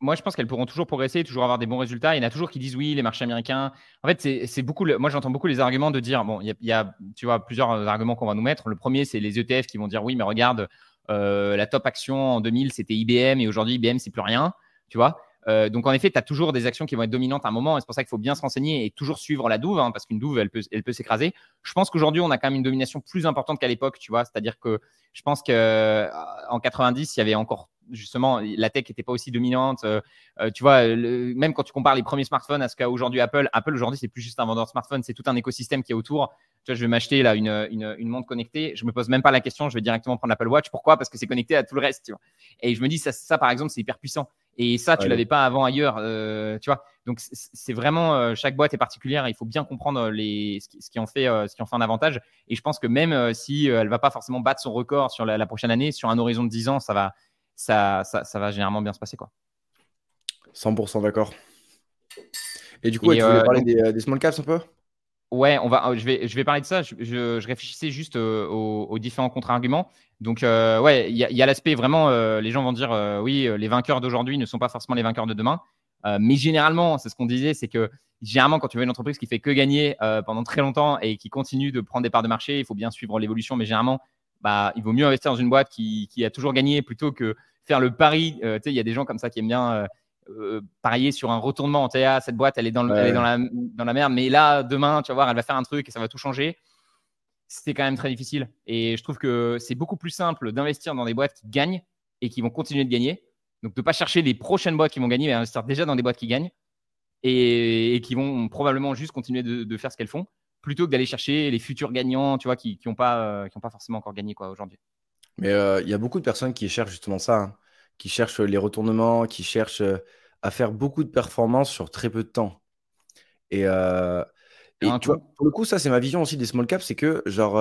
Moi, je pense qu'elles pourront toujours progresser, toujours avoir des bons résultats. Il y en a toujours qui disent oui, les marchés américains. En fait, c'est beaucoup. moi, j'entends beaucoup les arguments de dire bon, il y, a, tu vois, plusieurs arguments qu'on va nous mettre. Le premier, c'est les ETF qui vont dire oui, mais regarde, euh, la top action en 2000, c'était IBM et aujourd'hui, IBM, c'est plus rien. Tu vois euh, donc en effet, tu as toujours des actions qui vont être dominantes à un moment, et c'est pour ça qu'il faut bien se renseigner et toujours suivre la douve, hein, parce qu'une douve, elle peut, elle peut s'écraser. Je pense qu'aujourd'hui, on a quand même une domination plus importante qu'à l'époque, tu vois. C'est-à-dire que je pense qu'en euh, 90, il y avait encore justement la tech n'était pas aussi dominante. Euh, tu vois, même quand tu compares les premiers smartphones à ce qu'a aujourd'hui Apple, Apple aujourd'hui, c'est plus juste un vendeur de smartphones, c'est tout un écosystème qui est autour. Tu vois, je vais m'acheter là une, une, une, montre connectée. Je me pose même pas la question. Je vais directement prendre l'Apple Watch. Pourquoi? Parce que c'est connecté à tout le reste. Tu vois. Et je me dis ça, ça par exemple, c'est hyper puissant. Et ça, tu l'avais pas avant ailleurs, euh, tu vois. Donc c'est vraiment euh, chaque boîte est particulière. Il faut bien comprendre les, ce, qui, en fait, euh, ce qui en fait un avantage. Et je pense que même si elle va pas forcément battre son record sur la, prochaine année, sur un horizon de 10 ans, ça va, ça, ça, va généralement bien se passer, quoi. 100% d'accord. Et du coup, tu voulais parler des, small caps un peu? Ouais, on va, je, vais, je vais parler de ça. Je, je, réfléchissais juste aux, aux, différents contre-arguments. Donc, euh, ouais, il y a, l'aspect vraiment, euh, les gens vont dire, euh, oui, les vainqueurs d'aujourd'hui ne sont pas forcément les vainqueurs de demain. mais généralement, c'est ce qu'on disait, c'est que généralement, quand tu vois une entreprise qui fait que gagner pendant très longtemps et qui continue de prendre des parts de marché, il faut bien suivre l'évolution. Mais généralement, bah, il vaut mieux investir dans une boîte qui, qui a toujours gagné plutôt que faire le pari. tu sais, il y a des gens comme ça qui aiment bien parier sur un retournement en TA, cette boîte, elle est, dans, elle est dans, la, dans la merde, mais là, demain, tu vas voir, elle va faire un truc et ça va tout changer. C'était quand même très difficile. Et je trouve que c'est beaucoup plus simple d'investir dans des boîtes qui gagnent et qui vont continuer de gagner. Donc, de ne pas chercher les prochaines boîtes qui vont gagner, mais investir déjà dans des boîtes qui gagnent et, qui vont probablement juste continuer de, faire ce qu'elles font, plutôt que d'aller chercher les futurs gagnants, tu vois, qui n'ont pas, pas forcément encore gagné quoi aujourd'hui. Mais euh, il y a beaucoup de personnes qui cherchent justement ça, hein. Qui cherchent les retournements, qui cherchent euh, à faire beaucoup de performances sur très peu de temps. Et, euh, tu vois, pour le coup, ça, c'est ma vision aussi des small caps, c'est que genre,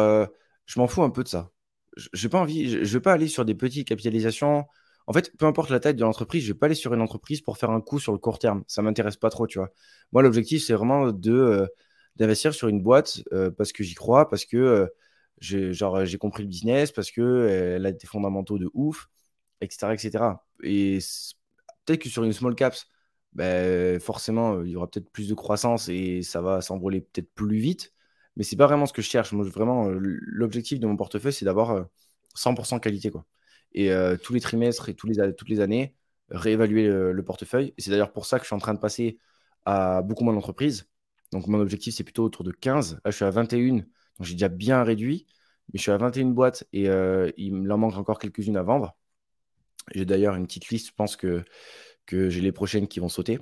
je m'en fous un peu de ça. Je pas envie, je, je vais pas aller sur des petites capitalisations. En fait, peu importe la taille de l'entreprise, je vais pas aller sur une entreprise pour faire un coup sur le court terme. Ça m'intéresse pas trop, tu vois. Moi, l'objectif, c'est vraiment de d'investir sur une boîte parce que j'y crois, parce que j'ai compris le business parce que elle a des fondamentaux de ouf, etc., etc. Et peut-être que sur une small caps, ben, forcément, il y aura peut-être plus de croissance et ça va s'envoler peut-être plus vite. Mais c'est pas vraiment ce que je cherche. Moi, vraiment, l'objectif de mon portefeuille, c'est d'avoir 100% qualité, quoi. Et tous les trimestres et tous les, toutes les années, réévaluer le, portefeuille. C'est d'ailleurs pour ça que je suis en train de passer à beaucoup moins d'entreprises. Donc, mon objectif, c'est plutôt autour de 15. Là, je suis à 21 donc j'ai déjà bien réduit, mais je suis à 21 boîtes et euh, il m'en manque encore quelques-unes à vendre. J'ai d'ailleurs une petite liste, je pense que, que j'ai les prochaines qui vont sauter.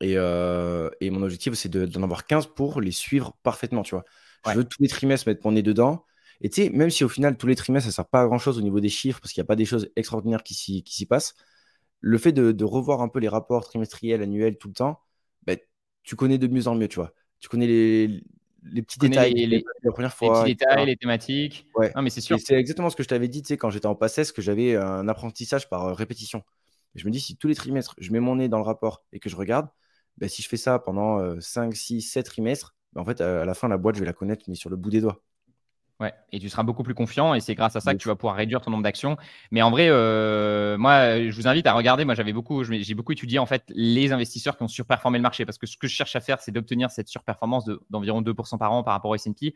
Et, euh, et mon objectif, c'est d'en avoir 15 pour les suivre parfaitement, tu vois. Je veux tous les trimestres mettre mon nez dedans. Et tu sais, même si au final, tous les trimestres, ça ne sert pas à grand-chose au niveau des chiffres, parce qu'il n'y a pas des choses extraordinaires qui s'y passent, le fait de, revoir un peu les rapports trimestriels, annuels, tout le temps, ben, tu connais de mieux en mieux, tu vois. Tu connais les, les petits détails, les, les, la première fois, les petits détails, les thématiques. Ouais. mais c'est sûr. C'est exactement ce que je t'avais dit, tu sais, quand j'étais en PACES, que j'avais un apprentissage par euh, répétition. je me dis, si tous les trimestres, je mets mon nez dans le rapport et que je regarde, bah, si je fais ça pendant 5, 6, 7 trimestres, bah, en fait, à la fin, la boîte, je vais la connaître, mais sur le bout des doigts. Ouais, et tu seras beaucoup plus confiant et c'est grâce à ça que tu vas pouvoir réduire ton nombre d'actions. Mais en vrai, euh, moi, je vous invite à regarder. Moi, j'avais beaucoup, j'ai beaucoup étudié en fait les investisseurs qui ont surperformé le marché parce que ce que je cherche à faire, c'est d'obtenir cette surperformance d'environ 2% par an par rapport au S&P.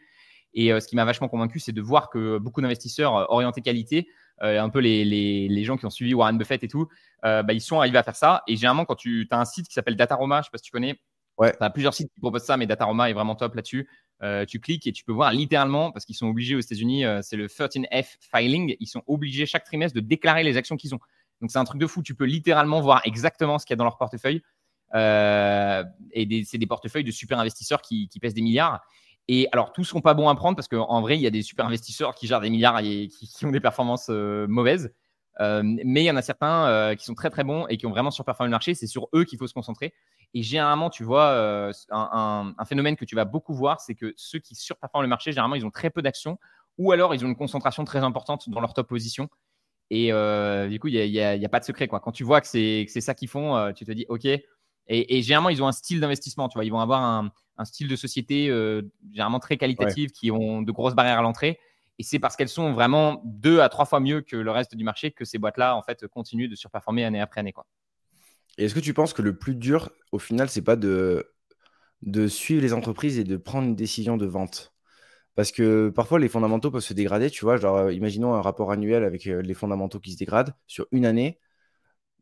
Et euh, ce qui m'a vachement convaincu, c'est de voir que beaucoup d'investisseurs euh, orientés qualité, un peu les, les, les, gens qui ont suivi Warren Buffett et tout, bah, ils sont arrivés à faire ça. Et généralement, quand tu as un site qui s'appelle Dataroma, je ne sais pas si tu connais, Ouais. Tu as plusieurs sites qui proposent ça, mais Dataroma est vraiment top là-dessus. Euh, tu cliques et tu peux voir littéralement, parce qu'ils sont obligés aux États-Unis, euh, c'est le 13F filing, ils sont obligés chaque trimestre de déclarer les actions qu'ils ont. Donc c'est un truc de fou. Tu peux littéralement voir exactement ce qu'il y a dans leur portefeuille. Euh, et c'est des portefeuilles de super investisseurs qui, pèsent des milliards. Et alors, tous sont pas bons à prendre parce qu'en vrai, il y a des super investisseurs qui gèrent des milliards et qui ont des performances mauvaises. Mais il y en a certains qui sont très très bons et qui ont vraiment surperformé le marché. C'est sur eux qu'il faut se concentrer. Et généralement, tu vois, euh, un, phénomène que tu vas beaucoup voir, c'est que ceux qui surperforment le marché, généralement, ils ont très peu d'actions ou alors ils ont une concentration très importante dans leur top position. Et euh, du coup, il n'y a, pas de secret. Quoi. Quand tu vois que c'est ça qu'ils font, euh, tu te dis OK. Et, généralement, ils ont un style d'investissement. Tu vois, ils vont avoir un, style de société généralement très qualitatif, qui ont de grosses barrières à l'entrée. Et c'est parce qu'elles sont vraiment deux à trois fois mieux que le reste du marché que ces boîtes-là, en fait, continuent de surperformer année après année. Quoi. Et est-ce que tu penses que le plus dur, au final, c'est pas de, de suivre les entreprises et de prendre une décision de vente? Parce que parfois, les fondamentaux peuvent se dégrader. Tu vois, genre, euh, imaginons un rapport annuel avec euh, les fondamentaux qui se dégradent sur une année.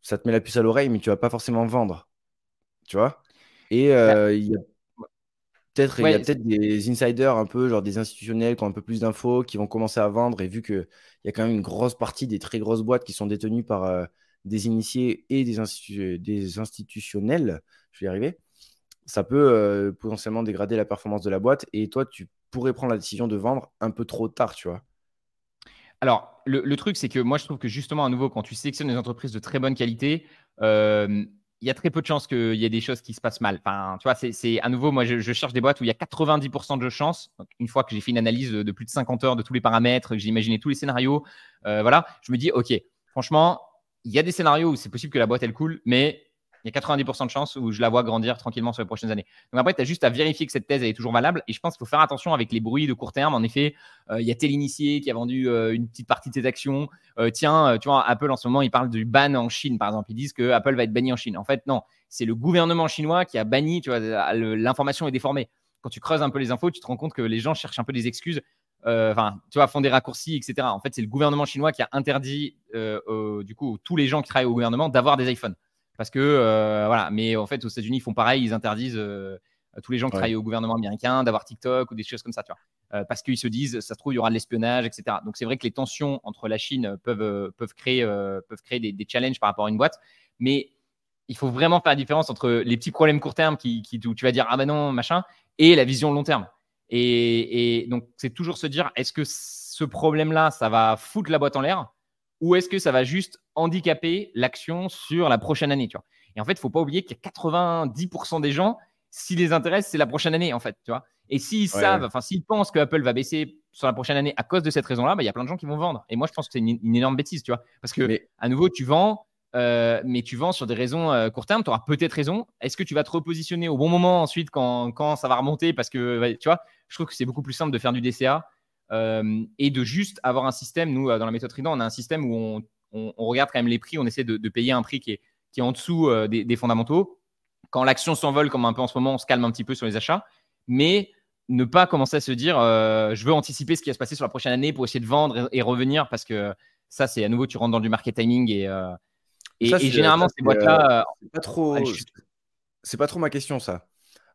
Ça te met la puce à l'oreille, mais tu vas pas forcément vendre. Tu vois? Et euh, il y a peut-être peut des insiders un peu, genre des institutionnels qui ont un peu plus d'infos, qui vont commencer à vendre. Et vu qu'il y a quand même une grosse partie des très grosses boîtes qui sont détenues par des initiés et des, des institutionnels, je vais y arriver, ça peut euh, potentiellement dégrader la performance de la boîte. Et toi, tu pourrais prendre la décision de vendre un peu trop tard, tu vois. Alors, le, truc, c'est que moi, je trouve que justement, à nouveau, quand tu sélectionnes des entreprises de très bonne qualité, euh, il y a très peu de chances qu'il y ait des choses qui se passent mal. Enfin, tu vois, c'est à nouveau, moi, je, cherche des boîtes où il y a 90% de chances. une fois que j'ai fait une analyse de, plus de 50 heures de tous les paramètres, que j'ai imaginé tous les scénarios, euh, voilà, je me dis, OK, franchement, il y a des scénarios où c'est possible que la boîte elle coule, mais il y a 90% de chances où je la vois grandir tranquillement sur les prochaines années. Donc après, tu as juste à vérifier que cette thèse est toujours valable. Et je pense qu'il faut faire attention avec les bruits de court terme. En effet, euh, il y a tel initié qui a vendu euh, une petite partie de ses actions. Euh, tiens, tu vois, Apple en ce moment, il parle du ban en Chine, par exemple. Ils disent que Apple va être banni en Chine. En fait, non, c'est le gouvernement chinois qui a banni, tu vois, l'information est déformée. Quand tu creuses un peu les infos, tu te rends compte que les gens cherchent un peu des excuses enfin, tu vois, font des raccourcis, etc. En fait, c'est le gouvernement chinois qui a interdit, du coup, tous les gens qui travaillent au gouvernement d'avoir des iPhones. Parce que, euh, voilà, mais en fait, aux États-Unis, ils font pareil, ils interdisent à tous les gens qui travaillent au gouvernement américain d'avoir TikTok ou des choses comme ça, tu vois. parce qu'ils se disent, ça se trouve, il y aura de l'espionnage, etc. Donc, c'est vrai que les tensions entre la Chine peuvent, peuvent créer, peuvent créer des, des, challenges par rapport à une boîte. Mais il faut vraiment faire la différence entre les petits problèmes court terme qui, qui, où tu vas dire, ah ben non, machin, et la vision long terme. Et, donc, c'est toujours se dire, est-ce que ce problème-là, ça va foutre la boîte en l'air ou est-ce que ça va juste handicaper l'action sur la prochaine année tu vois? Et en fait, il ne faut pas oublier qu'il y a 90% des gens, si les intéresse, c'est la prochaine année, en fait. Tu vois? Et s'ils savent, enfin, s'ils pensent que Apple va baisser sur la prochaine année à cause de cette raison-là, bah, il y a plein de gens qui vont vendre. Et moi, je pense que c'est une, énorme bêtise, tu vois? Parce que, à nouveau, tu vends, euh, mais tu vends sur des raisons euh, court terme, tu auras peut-être raison. Est-ce que tu vas te repositionner au bon moment ensuite quand, quand ça va remonter? Parce que, tu vois, je trouve que c'est beaucoup plus simple de faire du DCA et de juste avoir un système. Nous, dans la méthode Trident, on a un système où on, on, regarde quand même les prix, on essaie de, payer un prix qui est, qui est en dessous des, fondamentaux. Quand l'action s'envole, comme un peu en ce moment, on se calme un petit peu sur les achats, mais ne pas commencer à se dire je veux anticiper ce qui va se passer sur la prochaine année pour essayer de vendre et, revenir parce que ça, c'est à nouveau, tu rentres dans du market timing et, et, généralement, ces boîtes-là. Euh, c'est pas trop. C'est pas trop ma question, ça.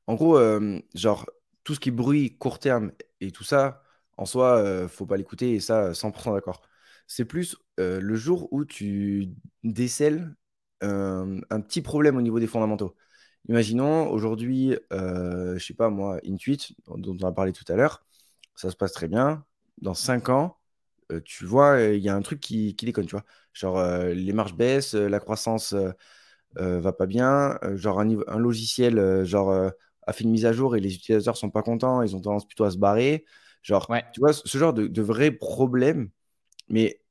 En gros, euh, genre, tout ce qui est bruit court terme et tout ça, en soi, euh, faut pas l'écouter et ça, 100% d'accord. C'est plus le jour où tu décèles un petit problème au niveau des fondamentaux. Imaginons aujourd'hui, je sais pas moi, Intuit, dont on a parlé tout à l'heure, ça se passe très bien. Dans 5 ans, tu vois, il y a un truc qui, qui déconne, tu vois. Genre, les marges baissent, la croissance va pas bien. genre, un, un logiciel genre, a fait une mise à jour et les utilisateurs sont pas contents, ils ont tendance plutôt à se barrer. Genre, tu vois, ce genre de, vrais problèmes, mais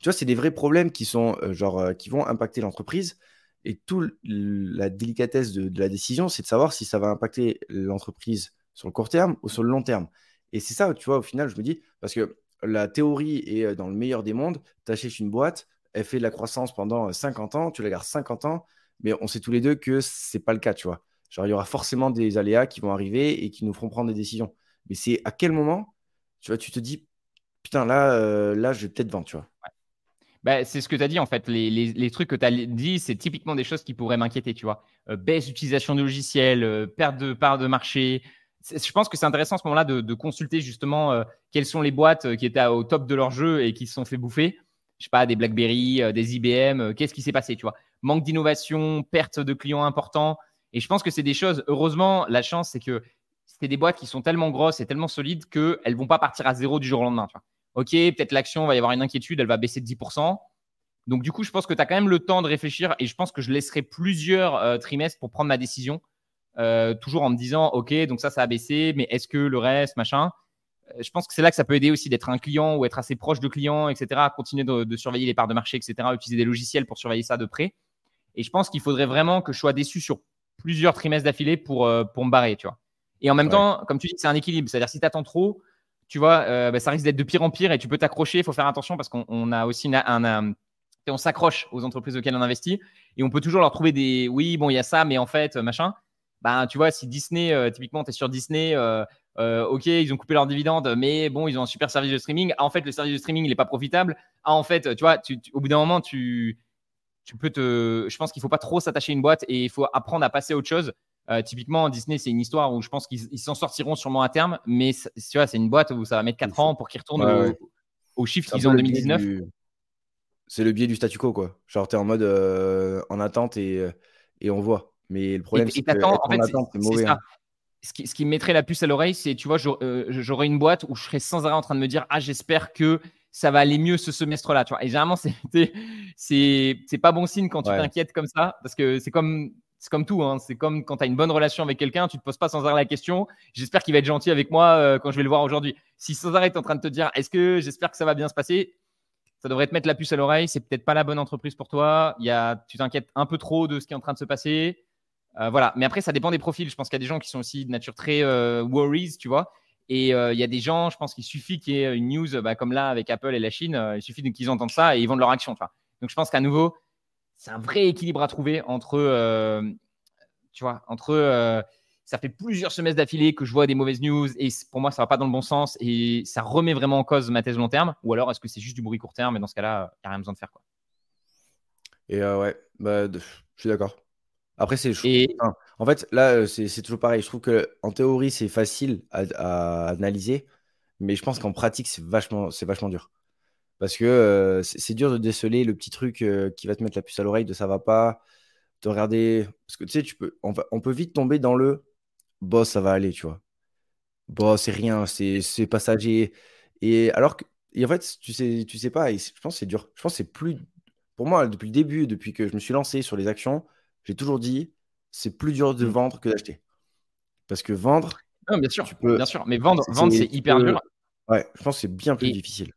tu vois, c'est des vrais problèmes qui sont, genre, qui vont impacter l'entreprise. Et toute la délicatesse de, de la décision, c'est de savoir si ça va impacter l'entreprise sur le court terme ou sur le long terme. Et c'est ça, tu vois, au final, je me dis, parce que la théorie est dans le meilleur des mondes, tu achètes une boîte, elle fait de la croissance pendant 50 ans, tu la gardes 50 ans, mais on sait tous les deux que c'est pas le cas, tu vois. Genre, il y aura forcément des aléas qui vont arriver et qui nous feront prendre des décisions. Mais c'est à quel moment, tu vois, tu te dis, putain, là, euh, là je vais peut-être vendre, tu vois. Bah, c'est ce que tu as dit en fait. Les, trucs que tu as dit, c'est typiquement des choses qui pourraient m'inquiéter, tu vois. Euh, baisse d'utilisation de logiciels, euh, perte de part de marché. Je pense que c'est intéressant à ce moment-là de, consulter justement quelles sont les boîtes qui étaient au top de leur jeu et qui se sont fait bouffer je sais pas, des BlackBerry, des IBM, qu'est-ce qui s'est passé, tu vois Manque d'innovation, perte de clients importants. Et je pense que c'est des choses, heureusement, la chance, c'est que c'est des boîtes qui sont tellement grosses et tellement solides qu'elles ne vont pas partir à zéro du jour au lendemain. Tu vois ok, peut-être l'action va y avoir une inquiétude, elle va baisser de 10%. Donc, du coup, je pense que tu as quand même le temps de réfléchir et je pense que je laisserai plusieurs euh, trimestres pour prendre ma décision. toujours en me disant, OK, donc ça, ça a baissé, mais est-ce que le reste, machin? Euh, je pense que c'est là que ça peut aider aussi d'être un client ou être assez proche de clients, etc., continuer de, surveiller les parts de marché, etc., utiliser des logiciels pour surveiller ça de près. Et je pense qu'il faudrait vraiment que je sois déçu sur plusieurs trimestres d'affilée pour, euh, pour me barrer, tu vois. Et en même temps, comme tu dis, c'est un équilibre. C'est-à-dire, si tu attends trop, tu vois, euh, bah, ça risque d'être de pire en pire et tu peux t'accrocher. Il faut faire attention parce qu'on a aussi un, on s'accroche aux entreprises auxquelles on investit et on peut toujours leur trouver des oui, bon, il y a ça, mais en fait, machin. Ben, tu vois, si Disney, typiquement, tu es sur Disney, euh, ok, ils ont coupé leurs dividendes, mais bon, ils ont un super service de streaming. Ah, en fait, le service de streaming, il n'est pas profitable. Ah, en fait, tu vois, au bout d'un moment, tu, tu peux te. Je pense qu'il ne faut pas trop s'attacher à une boîte et il faut apprendre à passer à autre chose. Euh, typiquement, Disney, c'est une histoire où je pense qu'ils s'en sortiront sûrement à terme, mais tu vois, c'est une boîte où ça va mettre 4 ans pour qu'ils retournent au, chiffre qu'ils ont en 2019. C'est le biais du statu quo, quoi. Genre, tu es en mode euh, en attente et, et on voit. Mais le problème, c'est que en, fait, c'est mauvais. Hein ce qui, me mettrait la puce à l'oreille, c'est, tu vois, euh, j'aurais une boîte où je serais sans arrêt en train de me dire, ah, j'espère que ça va aller mieux ce semestre-là, tu vois. Et généralement, c'est, c'est, pas bon signe quand tu t'inquiètes comme ça, parce que c'est comme, c'est comme tout, hein. c'est comme quand tu as une bonne relation avec quelqu'un, tu te poses pas sans arrêt la question, j'espère qu'il va être gentil avec moi euh, quand je vais le voir aujourd'hui. Si sans arrêt tu es en train de te dire, est-ce que j'espère que ça va bien se passer, ça devrait te mettre la puce à l'oreille, c'est peut-être pas la bonne entreprise pour toi, il y a, tu t'inquiètes un peu trop de ce qui est en train de se passer, euh, voilà. Mais après, ça dépend des profils. Je pense qu'il y a des gens qui sont aussi de nature très euh, worries, tu vois. Et il y a des gens, je pense qu'il suffit qu'il y ait une news bah, comme là avec Apple et la Chine, il suffit qu'ils entendent ça et ils de leur action. Donc je pense qu'à nouveau, c'est un vrai équilibre à trouver entre, tu vois, entre ça fait plusieurs semestres d'affilée que je vois des mauvaises news et pour moi, ça va pas dans le bon sens et ça remet vraiment en cause ma thèse long terme. Ou alors, est-ce que c'est juste du bruit court terme et dans ce cas-là, il n'y a rien besoin de faire quoi. Et ouais, bah, Je suis d'accord. Après, c'est. en fait, là, euh, c'est toujours pareil. Je trouve que en théorie, c'est facile à, analyser, mais je pense qu'en pratique, c'est vachement, vachement dur. Parce que euh, c'est dur de déceler le petit truc euh, qui va te mettre la puce à l'oreille de ça va pas, de regarder. Parce que tu sais, tu peux, on, on peut vite tomber dans le boss, ça va aller, tu vois. Bon, c'est rien, c'est passager. Et alors que, en fait, tu sais, tu sais pas, je pense que c'est dur. Je pense que c'est plus. Pour moi, depuis le début, depuis que je me suis lancé sur les actions, j'ai toujours dit, c'est plus dur de mmh. vendre que d'acheter. Parce que vendre. Non, bien sûr, bien sûr. Mais vendre, vendre c'est hyper dur. Ouais, je pense que c'est bien plus difficile.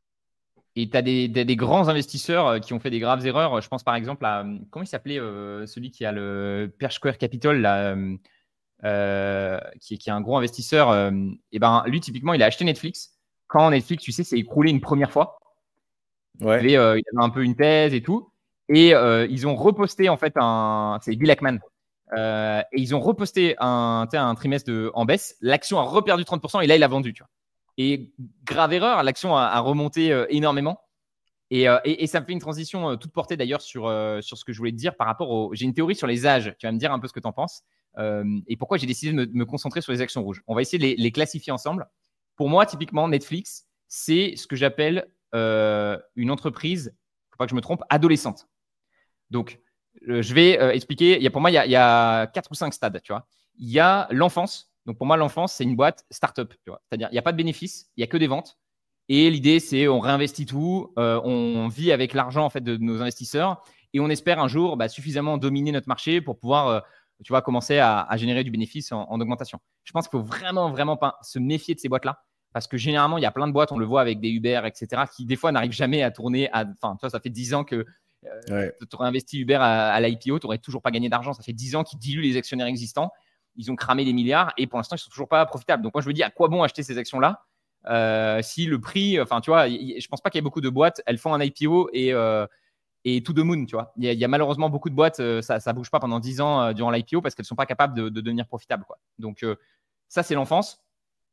Et tu as des, des, grands investisseurs euh, qui ont fait des graves erreurs. Je pense par exemple à. Comment il s'appelait euh, celui qui a le Perch Square Capital là, euh, qui, qui, est un gros investisseur, et ben lui typiquement il a acheté Netflix. Quand Netflix, tu sais, s'est écroulé une première fois. Ouais. il avait un peu une thèse et tout. Et ils ont reposté en fait un. C'est Bill Ackman. et ils ont reposté un, un trimestre de, en baisse. L'action a reperdu 30% et là il a vendu. Tu vois. Et grave erreur, l'action a, remonté énormément. Et, et, ça me fait une transition toute portée d'ailleurs sur, ce que je voulais te dire par rapport au. J'ai une théorie sur les âges. Tu vas me dire un peu ce que tu en penses. Euh, et pourquoi j'ai décidé de me, concentrer sur les actions rouges. On va essayer de les, classifier ensemble. Pour moi, typiquement, Netflix, c'est ce que j'appelle euh, une entreprise, faut pas que je me trompe, adolescente. Donc, euh, je vais expliquer. Y a, pour moi, il y, a, quatre ou cinq stades. Tu vois, il y a l'enfance. Donc, pour moi, l'enfance, c'est une boîte start-up. C'est-à-dire, il n'y a pas de bénéfices, il n'y a que des ventes. Et l'idée, c'est on réinvestit tout, on vit avec l'argent en fait de, nos investisseurs et on espère un jour bah, suffisamment dominer notre marché pour pouvoir tu vas commencer à, générer du bénéfice en, augmentation. Je pense qu'il faut vraiment, vraiment pas se méfier de ces boîtes-là. Parce que généralement, il y a plein de boîtes, on le voit avec des Uber, etc., qui des fois n'arrivent jamais à tourner. Enfin, toi, ça fait 10 ans que euh, tu aurais investi Uber à, l'IPO, tu n'aurais toujours pas gagné d'argent. Ça fait 10 ans qu'ils diluent les actionnaires existants. Ils ont cramé des milliards et pour l'instant, ils sont toujours pas profitables. Donc, moi, je me dis, à quoi bon acheter ces actions-là euh, si le prix, enfin, tu vois, je pense pas qu'il y ait beaucoup de boîtes, elles font un IPO et, euh, et tout de moon, tu vois. Il y, a, malheureusement beaucoup de boîtes, euh, ça ne bouge pas pendant 10 ans durant l'IPO parce qu'elles ne sont pas capables de, devenir profitables. Quoi. Donc, ça, c'est l'enfance.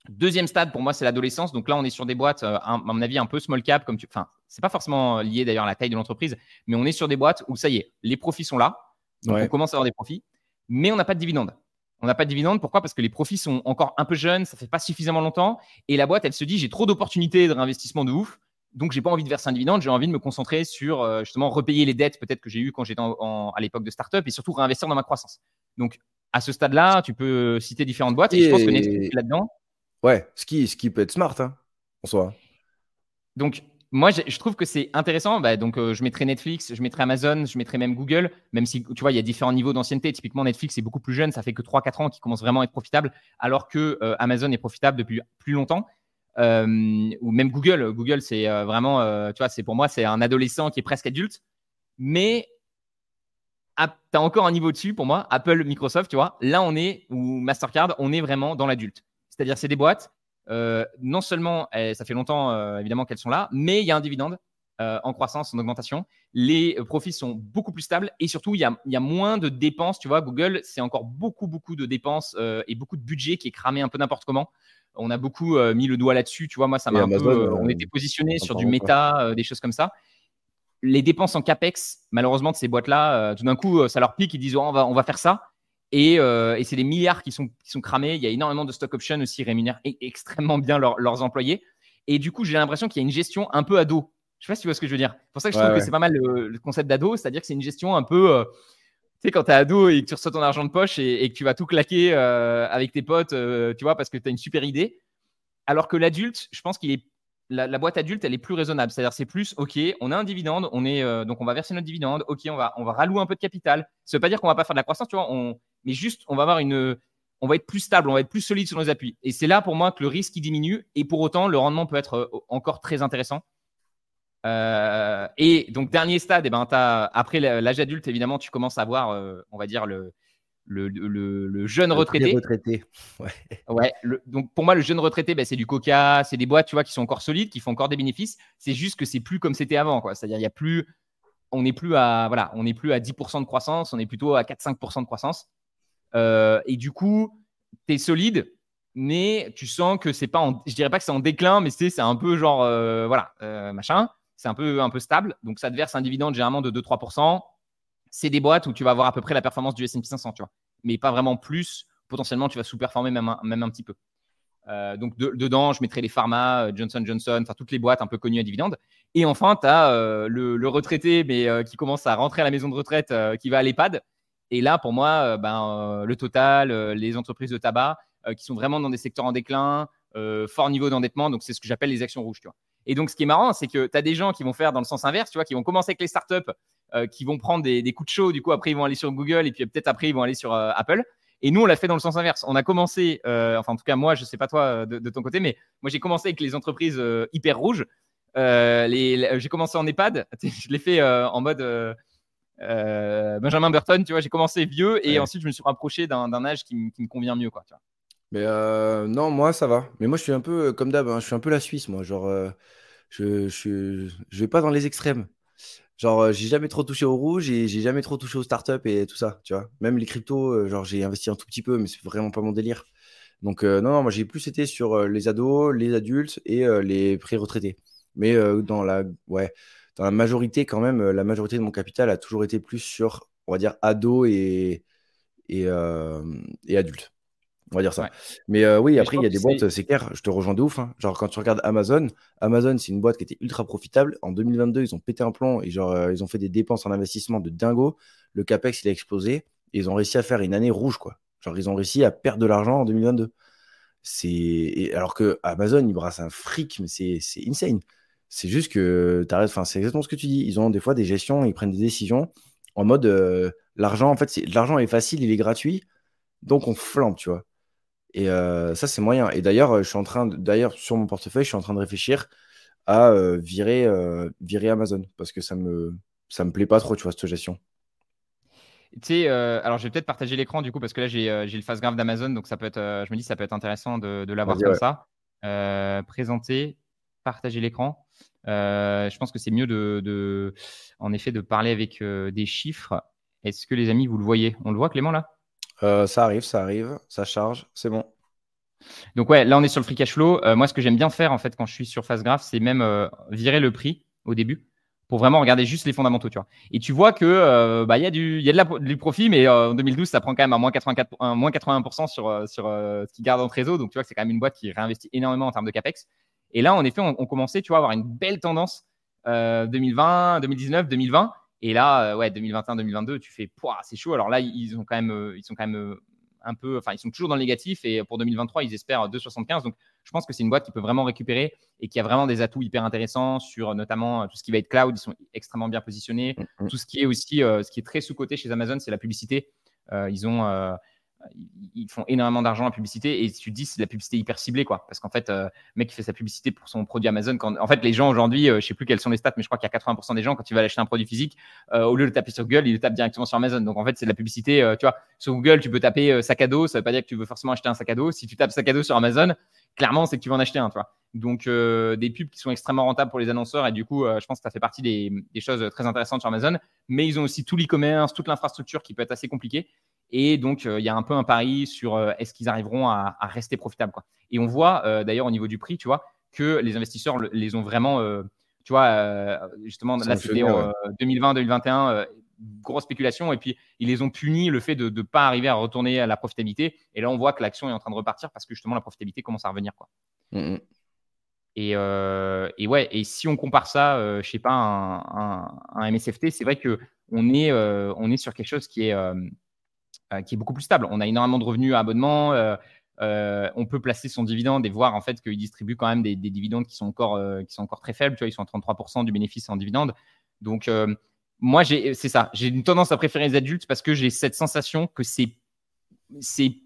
Deuxième stade, pour moi, c'est l'adolescence. Donc là, on est sur des boîtes, à mon avis, un peu small cap. Comme tu... Enfin, c'est pas forcément lié d'ailleurs à la taille de l'entreprise, mais on est sur des boîtes où ça y est, les profits sont là. Donc on commence à avoir des profits, mais on n'a pas de dividendes. On n'a pas de dividendes. Pourquoi? Parce que les profits sont encore un peu jeunes, ça fait pas suffisamment longtemps. Et la boîte, elle se dit, j'ai trop d'opportunités de réinvestissement de ouf donc, j'ai pas envie de verser un dividende, j'ai envie de me concentrer sur euh, justement repayer les dettes peut-être que j'ai eues quand j'étais à l'époque de startup et surtout réinvestir dans ma croissance. Donc, à ce stade-là, tu peux citer différentes boîtes et, je pense que Netflix là-dedans. Ouais, ce qui, ce qui peut être smart hein, en soi. Donc, moi, je trouve que c'est intéressant. Bah, donc, euh, je mettrai Netflix, je mettrai Amazon, je mettrai même Google, même si, tu vois, il y a différents niveaux d'ancienneté. Typiquement, Netflix est beaucoup plus jeune, ça fait que 3-4 ans qu'il commence vraiment à être profitable, alors que euh, Amazon est profitable depuis plus longtemps. Euh, ou même Google. Google, c'est vraiment, tu vois, c'est pour moi, c'est un adolescent qui est presque adulte, mais tu as encore un niveau dessus pour moi. Apple, Microsoft, tu vois, là on est, ou Mastercard, on est vraiment dans l'adulte. C'est-à-dire, c'est des boîtes. Non seulement, ça fait longtemps évidemment qu'elles sont là, mais il y a un dividende en croissance, en augmentation. Les profits sont beaucoup plus stables et surtout, il y a, y a, moins de dépenses. Tu vois, Google, c'est encore beaucoup, beaucoup de dépenses et beaucoup de budget qui est cramé un peu n'importe comment on a beaucoup euh, mis le doigt là-dessus. Tu vois, moi, ça m'a un peu. Euh, on était positionné sur du méta, euh, des choses comme ça. Les dépenses en capex, malheureusement, de ces boîtes-là, tout d'un coup, ça leur pique. Ils disent oh, on, va, on va faire ça. Et, c'est des milliards qui sont, qui sont cramés. Il y a énormément de stock options aussi rémunèrent extrêmement bien leurs employés. Et du coup, j'ai l'impression qu'il y a une gestion un peu ado. Je sais pas si tu vois ce que je veux dire. C'est pour ça que je trouve que c'est pas mal le, concept d'ado, c'est-à-dire que c'est une gestion un peu. tu sais, quand tu es ado et que tu reçois ton argent de poche et, que tu vas tout claquer avec tes potes, tu vois, parce que tu as une super idée. Alors que l'adulte, je pense qu'il est la, boîte adulte, elle est plus raisonnable. C'est-à-dire, c'est plus, OK, on a un dividende, on est, euh, donc on va verser notre dividende, OK, on va, on va rallouer un peu de capital. Ça ne veut pas dire qu'on va pas faire de la croissance, tu vois, on, mais juste, on va avoir une, on va être plus stable, on va être plus solide sur nos appuis. Et c'est là pour moi que le risque il diminue et pour autant, le rendement peut être euh, encore très intéressant. Euh, et donc, dernier stade, eh ben, après l'âge adulte, évidemment, tu commences à avoir, on va dire, le, le, jeune retraité. retraité. Ouais. donc pour moi, le jeune retraité, ben, c'est du coca, c'est des boîtes, tu vois, qui sont encore solides, qui font encore des bénéfices. C'est juste que c'est plus comme c'était avant, quoi. C'est-à-dire, il y a plus, on n'est plus à, voilà, on n'est plus à 10% de croissance, on est plutôt à 4-5% de croissance. Euh, et du coup, tu es solide, mais tu sens que c'est pas, en, je dirais pas que c'est en déclin, mais c'est, c'est un peu genre, euh, voilà, euh, machin. C'est un peu, un peu stable. Donc ça te verse un dividende généralement de 2-3%. c'est des boîtes où tu vas avoir à peu près la performance du S&P 500, tu vois, mais pas vraiment plus. Potentiellement, tu vas sous-performer même un, même un petit peu. Donc dedans, je mettrai les pharma, Johnson Johnson, enfin toutes les boîtes un peu connues à dividendes. Et enfin, tu as euh, le, retraité, mais qui commence à rentrer à la maison de retraite, qui va à l'EHPAD. Et là, pour moi, ben, le total, les entreprises de tabac, qui sont vraiment dans des secteurs en déclin, fort niveau d'endettement. Donc c'est ce que j'appelle les actions rouges. Et donc, ce qui est marrant, c'est que tu as des gens qui vont faire dans le sens inverse, tu vois, qui vont commencer avec les startups, qui vont prendre des, coups de chaud. Du coup, après, ils vont aller sur Google et puis peut-être après, ils vont aller sur Apple. Et nous, on l'a fait dans le sens inverse. On a commencé, euh, enfin en tout cas moi, je ne sais pas toi euh, de, ton côté, mais moi j'ai commencé avec les entreprises euh, hyper rouges. j'ai commencé en EHPAD, je l'ai fait en mode Benjamin Burton, tu vois, j'ai commencé vieux et ensuite je me suis rapproché d'un âge qui, me convient mieux, quoi. Tu vois. Mais non, moi ça va. Mais moi je suis un peu comme d'hab, hein, je suis un peu la Suisse, moi. Genre, je, je, je vais pas dans les extrêmes. Genre, euh, j'ai jamais trop touché au rouge et j'ai jamais trop touché aux startups et tout ça, tu vois. Même les cryptos, euh, genre, j'ai investi un tout petit peu, mais c'est vraiment pas mon délire. Donc, euh, non, non, moi, j'ai plus été sur les ados, les adultes et les pré-retraités. Mais dans la, ouais, dans la majorité, quand même, la majorité de mon capital a toujours été plus sur, on va dire, ados et, et, et adultes. On va dire ça. Mais euh, oui, après, il y a des boîtes, c'est clair, je te rejoins de ouf. Hein. Genre, quand tu regardes Amazon, Amazon, c'est une boîte qui était ultra profitable. En 2022, ils ont pété un plomb et genre, euh, ils ont fait des dépenses en investissement de dingo. Le capex, il a explosé. Et ils ont réussi à faire une année rouge, quoi. Genre, ils ont réussi à perdre de l'argent en 2022. C'est alors que Amazon, ils brassent un fric, mais c'est insane. C'est juste que t'arrêtes. Enfin, c'est exactement ce que tu dis. Ils ont des fois des gestions, ils prennent des décisions en mode euh, l'argent. En fait, l'argent est facile, il est gratuit, donc on flambe, tu vois. Et euh, ça, c'est moyen. Et d'ailleurs, je suis en train, d'ailleurs, sur mon portefeuille, je suis en train de réfléchir à euh, virer, virer Amazon parce que ça me, ça me plaît pas trop, tu vois, cette gestion. Tu sais, alors je vais peut-être partager l'écran du coup parce que là j'ai le face graph d'Amazon, donc ça peut être, je me dis ça peut être intéressant de, de l'avoir comme ça. présenter, partager l'écran. Je pense que c'est mieux de, de, en effet, de parler avec des chiffres. Est-ce que les amis, vous le voyez? On le voit, Clément là? Euh, ça arrive, ça arrive, ça charge, c'est bon. Donc ouais, là on est sur le free cash flow. Euh, moi, ce que j'aime bien faire en fait quand je suis sur graph, c'est même euh, virer le prix au début pour vraiment regarder juste les fondamentaux, tu vois. Et tu vois que bah il y a du y a de la, du profit, mais en 2012 ça prend quand même à moins 84, moins 81% sur sur ce qu'ils gardent en trésor. Donc tu vois que c'est quand même une boîte qui réinvestit énormément en termes de capex. Et là, en effet, on, on commençait, tu vois, à avoir une belle tendance 2020, 2019, 2020. Et là, euh, ouais, 2021-2022, tu fais, c'est chaud. Alors là, ils ont quand même, euh, ils sont quand même euh, un peu, enfin, ils sont toujours dans le négatif. Et pour 2023, ils espèrent 2,75. Donc, je pense que c'est une boîte qui peut vraiment récupérer et qui a vraiment des atouts hyper intéressants sur notamment tout ce qui va être cloud. Ils sont extrêmement bien positionnés. Mm, mm. Tout ce qui est aussi, ce qui est très sous-côté chez Amazon, c'est la publicité. ils ont ils font énormément d'argent en publicité et tu te dis c'est de la publicité hyper ciblée quoi. Parce qu'en fait euh, le mec qui fait sa publicité pour son produit Amazon quand en fait les gens aujourd'hui euh, je sais plus quelles sont les stats mais je crois qu'il y a 80% des gens quand ils veulent acheter un produit physique euh, au lieu de taper sur Google ils le tapent directement sur Amazon. Donc en fait c'est de la publicité tu vois. Sur Google tu peux taper sac à dos. Ça veut pas dire que tu veux forcément acheter un sac à dos. Si tu tapes sac à dos sur Amazon clairement c'est que tu vas en acheter un tu vois. Donc des pubs qui sont extrêmement rentables pour les annonceurs et du coup je pense que ça fait partie des, des choses très intéressantes sur Amazon. Mais ils ont aussi tout l'e-commerce toute l'infrastructure qui peut être assez compliquée et donc, euh, il y a un peu un pari sur euh, est-ce qu'ils arriveront à, rester profitables. Quoi. Et on voit euh, d'ailleurs au niveau du prix, tu vois, que les investisseurs les ont vraiment, tu vois, justement, là c'était en 2020-2021, grosse spéculation, et puis ils les ont punis le fait de ne pas arriver à retourner à la profitabilité. Et là, on voit que l'action est en train de repartir parce que justement la profitabilité commence à revenir. Quoi. Mmh, mmh. Et, et, ouais, et si on compare ça, je je sais pas, un, un, MSFT, c'est vrai que on est, on est sur quelque chose qui est euh, qui est beaucoup plus stable. On a énormément de revenus à abonnement. Euh, euh, on peut placer son dividende et voir en fait qu'il distribue quand même des, dividendes qui sont encore qui sont encore très faibles. Tu vois, ils sont à 33% du bénéfice en dividende. Donc moi, c'est ça. J'ai une tendance à préférer les adultes parce que j'ai cette sensation que c'est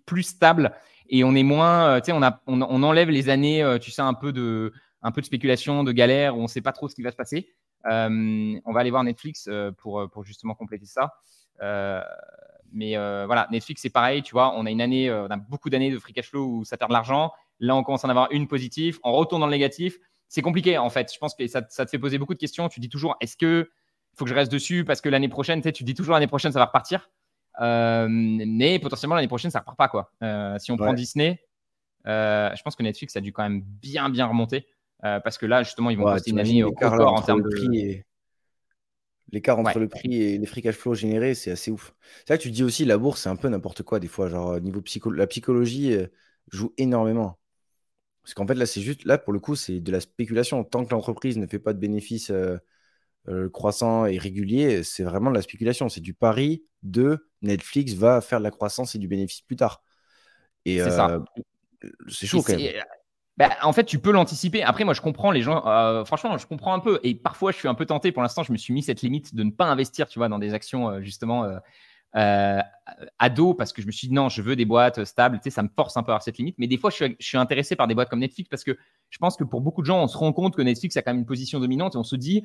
plus stable et on est moins, tu sais, on, a, on, enlève les années, tu sais, un peu de, un peu de spéculation, de galère où on ne sait pas trop ce qui va se passer. on va aller voir Netflix pour, pour justement compléter ça. Mais euh, voilà, Netflix, c'est pareil, tu vois, on a une année, euh, on a beaucoup d'années de free cash flow où ça perd de l'argent. Là, on commence à en avoir une positive, on retourne dans le négatif. C'est compliqué, en fait. Je pense que ça, te fait poser beaucoup de questions. Tu dis toujours, est-ce que faut que je reste dessus parce que l'année prochaine, tu, sais, tu dis toujours l'année prochaine, ça va repartir. Euh, mais potentiellement, l'année prochaine, ça repart pas, quoi. si on prend Disney, je pense que Netflix a dû quand même bien, bien remonter. parce que là, justement, ils vont poster une année au record en termes de prix. L'écart entre le prix et les free cash flow générés, c'est assez ouf. C'est vrai que tu dis aussi, la bourse, c'est un peu n'importe quoi des fois. Genre, niveau psycho la psychologie euh, joue énormément. Parce qu'en fait, là, c'est juste, là, pour le coup, c'est de la spéculation. Tant que l'entreprise ne fait pas de bénéfices euh, euh, croissants et réguliers, c'est vraiment de la spéculation. C'est du pari de Netflix va faire de la croissance et du bénéfice plus tard. Et c'est ça. C'est chaud quand même. Bah, en fait, tu peux l'anticiper. Après, moi, je comprends les gens. Euh, franchement, je comprends un peu. Et parfois, je suis un peu tenté. Pour l'instant, je me suis mis cette limite de ne pas investir, tu vois, dans des actions euh, justement euh, ado, parce que je me suis dit non, je veux des boîtes stables. Tu sais, ça me force un peu à avoir cette limite. Mais des fois, je suis, intéressé par des boîtes comme Netflix parce que je pense que pour beaucoup de gens, on se rend compte que Netflix a quand même une position dominante et on se dit.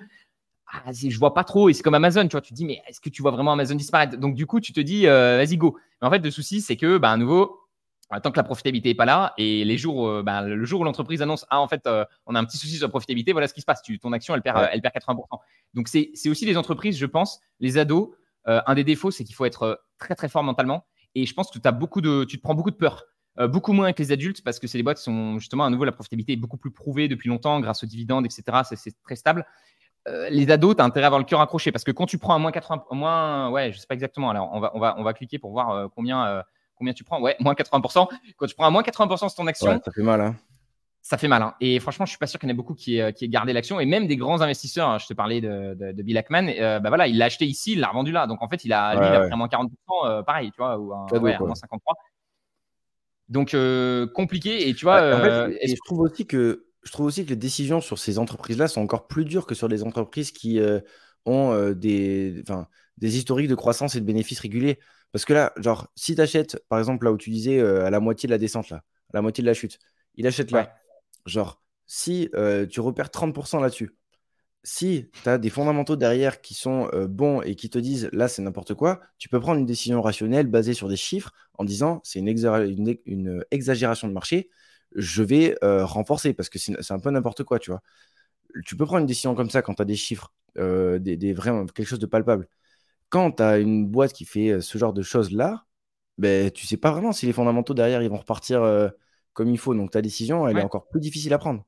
Ah, je vois pas trop, et c'est comme Amazon, tu vois, tu te dis, mais est-ce que tu vois vraiment Amazon disparaître? Donc, du coup, tu te dis, vas-y, go. Mais en fait, le souci, c'est que, bah, à nouveau, tant que la profitabilité n'est pas là et les jours, euh, ben, le jour où l'entreprise annonce ah en fait euh, on a un petit souci sur la profitabilité, voilà ce qui se passe. Tu, ton action elle perd, elle perd 80%. Donc c'est aussi les entreprises, je pense, les ados. Euh, un des défauts c'est qu'il faut être très très fort mentalement et je pense que tu as beaucoup de, tu te prends beaucoup de peur. beaucoup moins que les adultes parce que c'est des boîtes qui sont justement à nouveau la profitabilité est beaucoup plus prouvée depuis longtemps grâce aux dividendes etc. C'est très stable. les ados, tu as intérêt à avoir le cœur accroché parce que quand tu prends un moins 80, moins, ouais, je sais pas exactement. Alors on va, on va, on va cliquer pour voir combien combien tu prends? Ouais, moins 80%. Quand tu prends à moins 80% sur ton action, ça fait mal. Hein. Ça fait mal. Hein. Et franchement, je suis pas sûr qu'il y en ait beaucoup qui, aient, qui gardé l'action. Et même des grands investisseurs, hein, je te parlais de, de, Bill Ackman, euh, bah voilà, il l'a acheté ici, il l'a revendu là. Donc en fait, il a, lui, il a pris à moins 40%, euh, pareil, tu vois, ou un, ouais, moins 53%. Donc euh, compliqué. Et tu vois, en fait, et je trouve aussi que je trouve aussi que les décisions sur ces entreprises-là sont encore plus dures que sur les entreprises qui ont des, des historiques de croissance et de bénéfices réguliers. Parce que là, genre, si tu achètes, par exemple, là où tu disais euh, à la moitié de la descente, là, à la moitié de la chute, il achète là. Genre, si euh, tu repères 30% là-dessus, si tu as des fondamentaux derrière qui sont euh, bons et qui te disent là, c'est n'importe quoi, tu peux prendre une décision rationnelle basée sur des chiffres en disant c'est une, une, exagération de marché, je vais renforcer parce que c'est un peu n'importe quoi, tu vois. Tu peux prendre une décision comme ça quand tu as des chiffres, des, des, vraiment, quelque chose de palpable quand tu as une boîte qui fait ce genre de choses-là, ben, tu sais pas vraiment si les fondamentaux derrière ils vont repartir comme il faut. Donc ta décision, elle est encore plus difficile à prendre.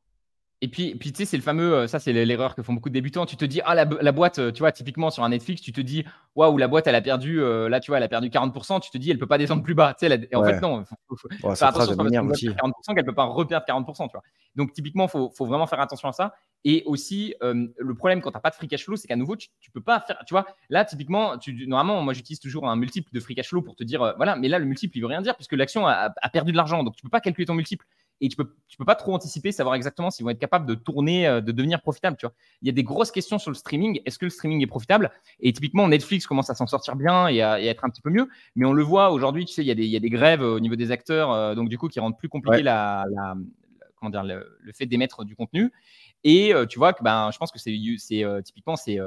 Et puis, puis tu sais, c'est le fameux, ça c'est l'erreur que font beaucoup de débutants. Tu te dis, ah, la, boîte, tu vois, typiquement sur un Netflix, tu te dis, waouh, la boîte, elle a perdu, euh, là, tu vois, elle a perdu 40%. Tu te dis, elle peut pas descendre plus bas. Tu sais, et en fait, non. Faut, faut, faut faire attention, 40% qu'elle peut pas reperdre 40%. Tu vois. Donc, typiquement, il faut, faut, vraiment faire attention à ça. Et aussi, le problème quand tu n'as pas de free cash flow, c'est qu'à nouveau, tu, tu, peux pas faire, tu vois, là, typiquement, tu, normalement, moi, j'utilise toujours un multiple de free cash flow pour te dire, voilà, mais là, le multiple, il veut rien dire puisque l'action a, a, perdu de l'argent. Donc, tu peux pas calculer ton multiple et tu peux, tu peux pas trop anticiper, savoir exactement s'ils vont être capables de tourner, euh, de devenir profitables. Tu vois. Il y a des grosses questions sur le streaming. Est-ce que le streaming est profitable? Et typiquement, Netflix commence à s'en sortir bien et à, être un petit peu mieux. Mais on le voit aujourd'hui, tu sais, il y, a des, il y a des grèves au niveau des acteurs, euh, donc du coup, qui rendent plus compliqué la, la, comment dire, le, fait d'émettre du contenu. Et euh, tu vois que ben, je pense que c'est typiquement c'est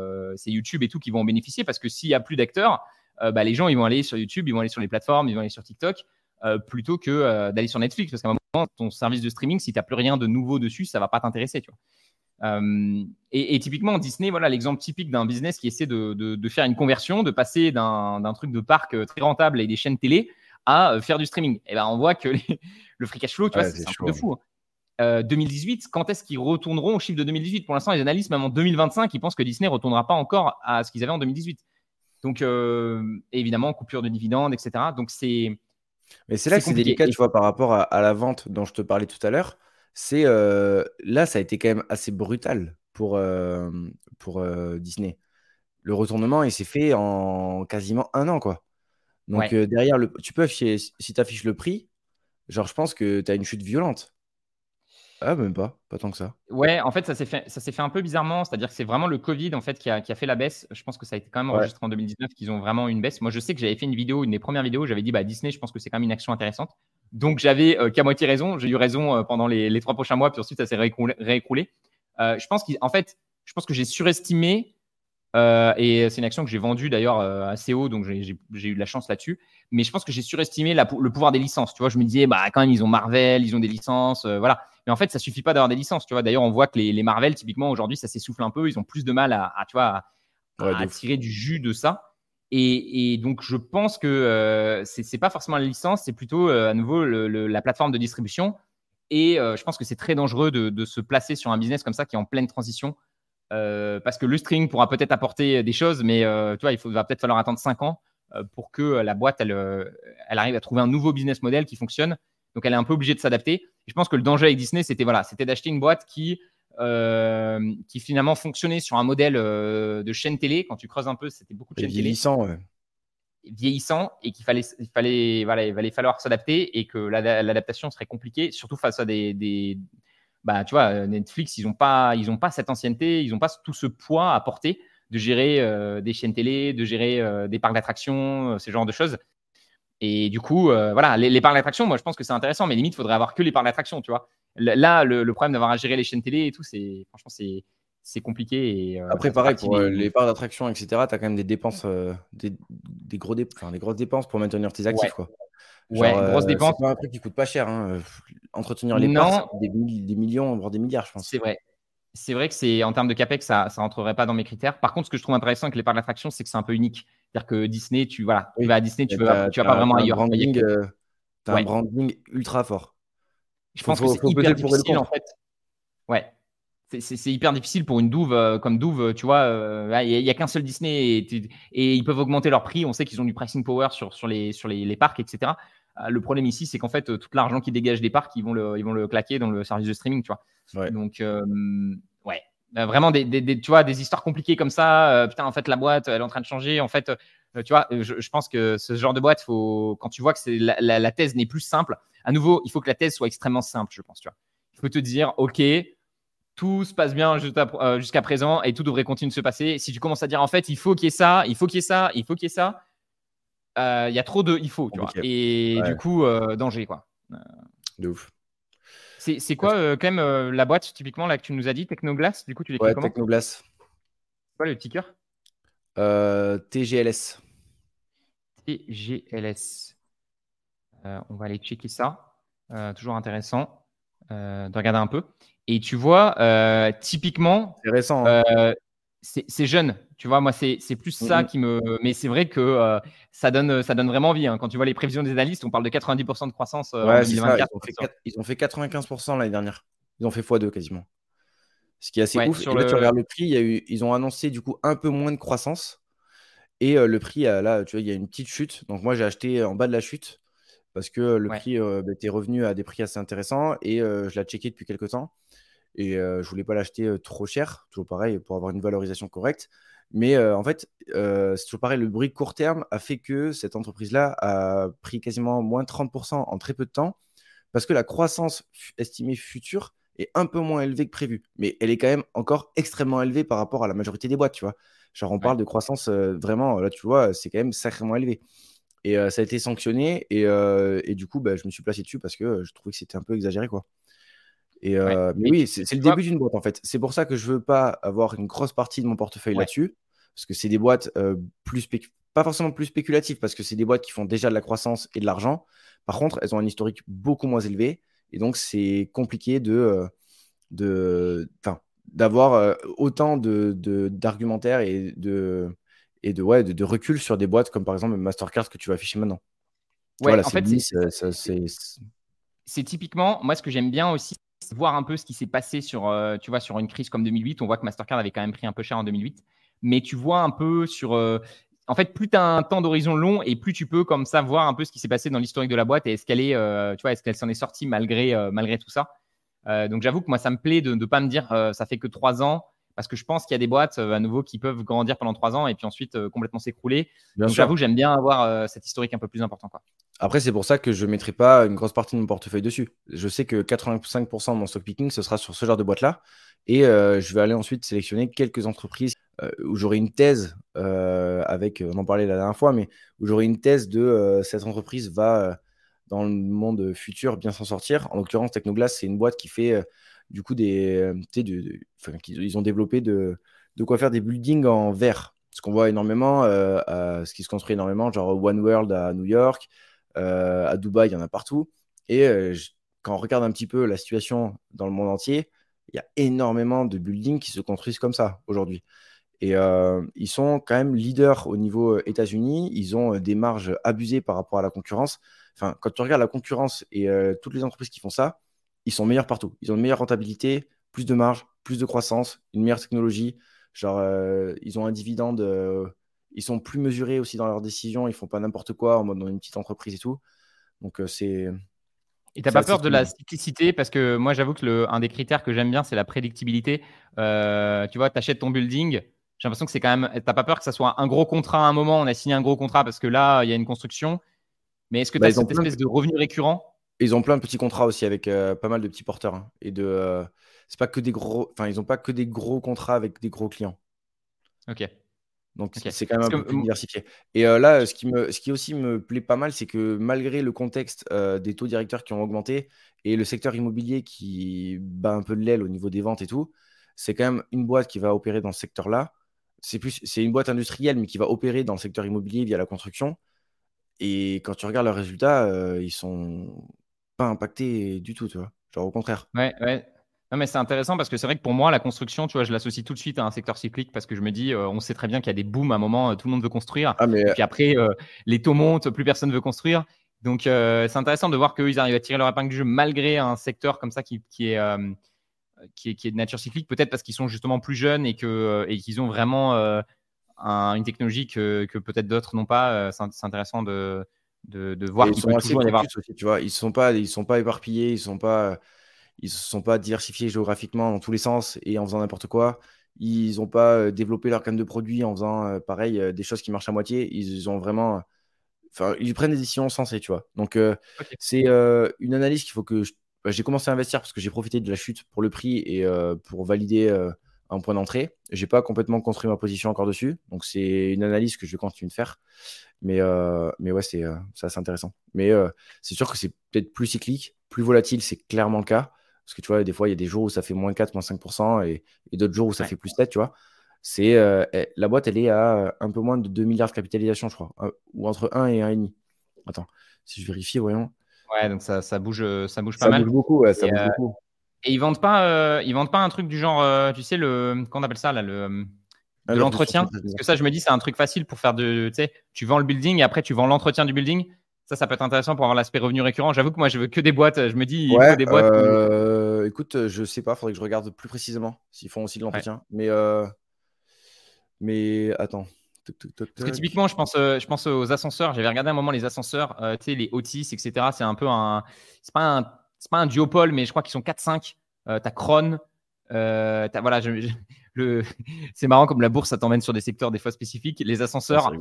YouTube et tout qui vont en bénéficier parce que s'il y a plus d'acteurs, bah, les gens ils vont aller sur YouTube, ils vont aller sur les plateformes, ils vont aller sur TikTok. Euh, plutôt que euh, d'aller sur Netflix. Parce qu'à un moment, ton service de streaming, si tu n'as plus rien de nouveau dessus, ça va pas t'intéresser. Tu vois. Euh, et, typiquement, Disney, voilà l'exemple typique d'un business qui essaie de, de, faire une conversion, de passer d'un truc de parc très rentable et des chaînes télé à faire du streaming. Et ben, on voit que le free cash flow, tu vois, c'est un truc de fou. 2018, hein. quand est-ce qu'ils retourneront au chiffre de 2018 Pour l'instant, les analystes, même en 2025, ils pensent que Disney ne retournera pas encore à ce qu'ils avaient en 2018. Donc, évidemment, coupure de dividendes, etc. Donc, c'est mais c'est là que c'est délicat, tu vois, par rapport à, la vente dont je te parlais tout à l'heure. C'est euh, là, ça a été quand même assez brutal pour, euh, pour euh, Disney. Le retournement, il s'est fait en quasiment un an, quoi. Donc derrière, le, tu peux afficher, si tu affiches le prix, genre, je pense que tu as une chute violente. Ah, même pas, pas tant que ça. Ouais, en fait, ça s'est fait, ça s'est fait un peu bizarrement. C'est-à-dire que c'est vraiment le Covid en fait qui a, qui a, fait la baisse. Je pense que ça a été quand même enregistré en 2019 qu'ils ont vraiment une baisse. Moi, je sais que j'avais fait une vidéo, une des premières vidéos, j'avais dit bah Disney, je pense que c'est quand même une action intéressante. Donc j'avais euh, qu'à moitié raison. J'ai eu raison euh, pendant les, les, trois prochains mois, puis ensuite ça s'est réécroulé. Euh, je pense qu'en fait, je pense que j'ai surestimé euh, et c'est une action que j'ai vendue d'ailleurs assez haut, donc j'ai eu de la chance là-dessus. Mais je pense que j'ai surestimé la, le pouvoir des licences. Tu vois, je me disais, bah quand même, ils ont Marvel, ils ont des licences, voilà. Mais en fait, ça suffit pas d'avoir des licences. Tu vois, d'ailleurs, on voit que les, les Marvel, typiquement aujourd'hui, ça s'essouffle un peu. Ils ont plus de mal à, tu vois, à, tirer du jus de ça. Et, et donc, je pense que euh, c'est pas forcément la licence, c'est plutôt à nouveau le, la plateforme de distribution. Et je pense que c'est très dangereux de, de, se placer sur un business comme ça qui est en pleine transition parce que le streaming pourra peut-être apporter des choses, mais tu vois, il faut, va peut-être falloir attendre 5 ans pour que la boîte, elle, elle arrive à trouver un nouveau business model qui fonctionne. Donc, elle est un peu obligée de s'adapter. Je pense que le danger avec Disney, c'était voilà, c'était d'acheter une boîte qui, qui finalement fonctionnait sur un modèle de chaîne télé. Quand tu creuses un peu, c'était beaucoup de chaînes télé. Ouais vieillissant et qu'il fallait, il fallait, voilà, il allait falloir s'adapter et que l'adaptation serait compliquée, surtout face à des, des bah, tu vois, Netflix, ils n'ont pas, ils ont pas cette ancienneté, ils n'ont pas tout ce poids à porter de gérer euh, des chaînes télé, de gérer euh, des parcs d'attractions, euh, ce genre de choses. Et du coup, voilà, les, parcs d'attractions, moi, je pense que c'est intéressant, mais limite, il faudrait avoir que les parcs d'attractions, tu vois. Là, le, le problème d'avoir à gérer les chaînes télé et tout, c'est, franchement, c'est, c'est compliqué. Et, euh, Après, pareil, pour euh, les parts d'attraction, etc., tu as quand même des dépenses, euh, des, des, gros des grosses dépenses pour maintenir tes actifs. Ouais. Quoi. ouais, grosses dépenses. C'est un truc qui coûte pas cher. Hein. Entretenir les parts, des, des, millions, voire des milliards, je pense. C'est vrai. C'est vrai que c'est en termes de capex, ça ne rentrerait pas dans mes critères. Par contre, ce que je trouve intéressant avec les parcs d'attraction, c'est que c'est un peu unique. C'est-à-dire que Disney, tu, voilà, tu vas à Disney, tu ne vas, tu vas pas vraiment ailleurs. tu as un branding ultra fort. Je pense que c'est hyper difficile en fait. Ouais, c'est hyper difficile pour une douve euh, comme douve, tu vois. Euh, il n'y a, qu'un seul Disney et, ils peuvent augmenter leur prix. On sait qu'ils ont du pricing power sur, sur, les, sur les, parcs, etc. Euh, le problème ici, c'est qu'en fait, tout l'argent qui dégage des parcs, ils vont, le, ils vont le claquer dans le service de streaming, tu vois. Donc, ouais, vraiment des, des, tu vois, des histoires compliquées comme ça. putain, en fait, la boîte, elle est en train de changer. En fait, tu vois, je, pense que ce genre de boîte, faut, quand tu vois que la, la, la, thèse n'est plus simple, à nouveau, il faut que la thèse soit extrêmement simple, je pense, tu vois. Il faut te dire, OK, tout se passe bien euh, jusqu'à présent et tout devrait continuer de se passer. Si tu commences à dire en fait, il faut qu'il y ait ça, il faut qu'il y ait ça, il faut qu'il y ait ça, euh, il y a trop de il faut, tu vois. Et du coup, euh, danger, quoi. De ouf. C'est quoi, quand même, la boîte typiquement là que tu nous as dit, Technoglass Du coup, tu l'écris ouais, comment Technoglass. C'est quoi le ticker? TGLS. TGLS. on va aller checker ça. toujours intéressant de regarder un peu. Et tu vois, euh, typiquement, c'est récent. Hein. Euh, c'est jeune. Tu vois, moi, c'est plus ça qui me. Mais c'est vrai que euh, ça, donne, ça donne vraiment envie. Hein. Quand tu vois les prévisions des analystes, on parle de 90% de croissance en 2024. Ils ont, fait, 95% l'année dernière. Ils ont fait x2 quasiment. Ce qui est assez ouf. Sur et là, tu regardes le prix, il y a eu, ils ont annoncé du coup un peu moins de croissance. Et le prix, là, tu vois, il y a une petite chute. Donc moi, j'ai acheté en bas de la chute parce que le prix bah, était revenu à des prix assez intéressants et je l'ai checké depuis quelques temps. Et je voulais pas l'acheter trop cher, toujours pareil, pour avoir une valorisation correcte. Mais en fait, c'est toujours pareil, le bruit court terme a fait que cette entreprise-là a pris quasiment moins 30% en très peu de temps parce que la croissance estimée future est un peu moins élevée que prévu. Mais elle est quand même encore extrêmement élevée par rapport à la majorité des boîtes, tu vois. Genre, on parle de croissance vraiment, là, tu vois, c'est quand même sacrément élevé. Et ça a été sanctionné. Et, et du coup, bah, je me suis placé dessus parce que je trouvais que c'était un peu exagéré, quoi. Et, mais oui, c'est le début d'une boîte en fait. C'est pour ça que je veux pas avoir une grosse partie de mon portefeuille là-dessus, parce que c'est des boîtes plus pas forcément plus spéculatives, parce que c'est des boîtes qui font déjà de la croissance et de l'argent. Par contre, elles ont un historique beaucoup moins élevé, et donc c'est compliqué de, de, d'avoir autant de, d'argumentaires et de et de, ouais, de, recul sur des boîtes comme par exemple Mastercard que tu vas afficher maintenant. Ouais, en fait, c'est typiquement, moi, ce que j'aime bien aussi, voir un peu ce qui s'est passé sur, euh, tu vois, sur une crise comme 2008. On voit que Mastercard avait quand même pris un peu cher en 2008. Mais tu vois un peu sur. Euh, en fait, plus tu as un temps d'horizon long et plus tu peux comme ça voir un peu ce qui s'est passé dans l'historique de la boîte et est-ce qu'elle est, euh, tu vois, est-ce qu'elle s'en est sortie malgré, malgré tout ça. donc j'avoue que moi, ça me plaît de ne pas me dire ça fait que trois ans parce que je pense qu'il y a des boîtes à nouveau qui peuvent grandir pendant trois ans et puis ensuite complètement s'écrouler. Donc j'avoue, j'aime bien avoir cette historique un peu plus important. Quoi. Après, c'est pour ça que je ne mettrai pas une grosse partie de mon portefeuille dessus. Je sais que 85% de mon stock picking, ce sera sur ce genre de boîte-là. Et euh, je vais aller ensuite sélectionner quelques entreprises euh, où j'aurai une thèse euh, avec, on en parlait la dernière fois, mais où j'aurai une thèse de cette entreprise va dans le monde futur bien s'en sortir. En l'occurrence, Technoglass, c'est une boîte qui fait du coup des. ils ont développé de, de quoi faire des buildings en verre. Ce qu'on voit énormément, ce qui se construit énormément, genre One World à New York. Euh, à Dubaï, il y en a partout. Et euh, quand on regarde un petit peu la situation dans le monde entier, il y a énormément de buildings qui se construisent comme ça aujourd'hui. Et euh, ils sont quand même leaders au niveau États-Unis. Ils ont des marges abusées par rapport à la concurrence. Enfin, quand tu regardes la concurrence et toutes les entreprises qui font ça, ils sont meilleurs partout. Ils ont une meilleure rentabilité, plus de marge, plus de croissance, une meilleure technologie. Genre, ils ont un dividende, ils sont plus mesurés aussi dans leurs décisions, ils font pas n'importe quoi en mode dans une petite entreprise et tout. Donc, euh, c'est. Et t'as pas peur de la cyclicité? Parce que moi, j'avoue que le, un des critères que j'aime bien, c'est la prédictibilité. tu vois, tu achètes ton building, j'ai l'impression que c'est quand même. T'as pas peur que ça soit un gros contrat à un moment On a signé un gros contrat parce que là, il y a une construction. Mais est-ce que tu as bah, cette espèce de revenu récurrent? Ils ont plein de petits contrats aussi avec euh, pas mal de petits porteurs. Hein, et de. Euh, c'est pas que des gros. Enfin, ils n'ont pas que des gros contrats avec des gros clients. Ok. Donc c'est quand même un peu plus diversifié. Et euh, là, ce qui, me, ce qui aussi me plaît pas mal, c'est que malgré le contexte des taux directeurs qui ont augmenté et le secteur immobilier qui bat un peu de l'aile au niveau des ventes et tout, c'est quand même une boîte qui va opérer dans ce secteur-là c'est plus, c'est une boîte industrielle, mais qui va opérer dans le secteur immobilier via la construction. Et quand tu regardes leurs résultats, euh, ils sont pas impactés du tout, tu vois. Genre au contraire. Ouais, ouais. Non, mais c'est intéressant parce que c'est vrai que pour moi, la construction, tu vois, je l'associe tout de suite à un secteur cyclique parce que je me dis, euh, on sait très bien qu'il y a des booms à un moment, euh, tout le monde veut construire. Ah, mais... Et puis après, les taux montent, plus personne veut construire. Donc, c'est intéressant de voir qu'ils arrivent à tirer leur épingle du jeu malgré un secteur comme ça qui, qui est qui est, de nature cyclique, peut-être parce qu'ils sont justement plus jeunes et euh, qu'ils ont vraiment euh, une technologie que, peut-être d'autres n'ont pas. Euh, c'est intéressant de, voir qu'ils sont toujours Aussi, tu vois, ils sont pas, ils sont pas éparpillés, ils sont pas, ils sont pas diversifiés géographiquement dans tous les sens et en faisant n'importe quoi. Ils n'ont pas développé leur gamme de produits en faisant pareil des choses qui marchent à moitié. Ils ont vraiment, enfin, ils prennent des décisions sensées, tu vois. Donc c'est une analyse qu'il faut que je bah, j'ai commencé à investir parce que j'ai profité de la chute pour le prix et euh, pour valider euh, un point d'entrée. J'ai pas complètement construit ma position encore dessus, donc c'est une analyse que je continue de faire. Mais, euh, mais ouais, c'est assez intéressant. Mais c'est sûr que c'est peut-être plus cyclique, plus volatile, c'est clairement le cas. Parce que tu vois, des fois, il y a des jours où ça fait moins 4, moins 5%, et, et d'autres jours où ça fait plus 7, tu vois. C'est, la boîte, elle est à un peu moins de 2 milliards de capitalisation, je crois, ou entre 1 et 1,5. Attends, si je vérifie, voyons. Ouais, donc ça, ça bouge, ça bouge pas mal. Ça bouge beaucoup, ouais, ça bouge euh, beaucoup. Et ils vendent pas, euh, ils vendent pas un truc du genre, euh, tu sais, le, qu'on appelle ça là, le de l'entretien? Parce que ça, je me dis, c'est un truc facile pour faire de, tu sais, tu vends le building et après tu vends l'entretien du building. Ça, ça peut être intéressant pour avoir l'aspect revenu récurrent. J'avoue que moi, je veux que des boîtes. Je me dis, il faut des boîtes. Écoute, je sais pas, faudrait que je regarde plus précisément s'ils font aussi de l'entretien. Mais, mais attends. Parce que typiquement, je pense, euh, je pense aux ascenseurs. J'avais regardé un moment les ascenseurs, euh, tu sais, les Otis, etc. C'est un peu un. C'est pas un, pas un duopole, mais je crois qu'ils sont 4-5. Euh, t'as Kron. Euh, voilà, le, c'est marrant comme la bourse, ça t'emmène sur des secteurs des fois spécifiques. Les ascenseurs.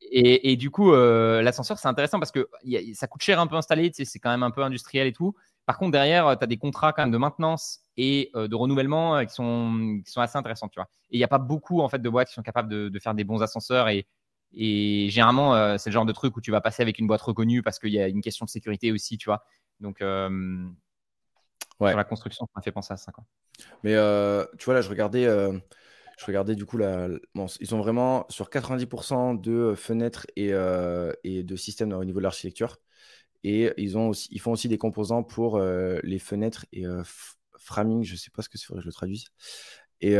et, et, du coup, l'ascenseur, c'est intéressant parce que ça coûte cher un peu installé. Sais, c'est quand même un peu industriel et tout. Par contre, derrière, tu as des contrats quand même de maintenance et euh, de renouvellement euh, qui, sont, qui sont assez intéressants, tu vois. Et il n'y a pas beaucoup en fait de boîtes qui sont capables de, faire des bons ascenseurs et, et généralement, euh, c'est le genre de truc où tu vas passer avec une boîte reconnue parce qu'il y a une question de sécurité aussi, tu vois. Donc, ouais. sur la construction, ça m'a fait penser à ça. Quoi. Mais tu vois, là, je regardais, je regardais du coup, la, ils sont vraiment sur 90% de fenêtres et, et de systèmes au niveau de l'architecture. Et ils, ont aussi, ils font aussi des composants pour les fenêtres et framing, je ne sais pas ce que c'est, que je le traduise. Et,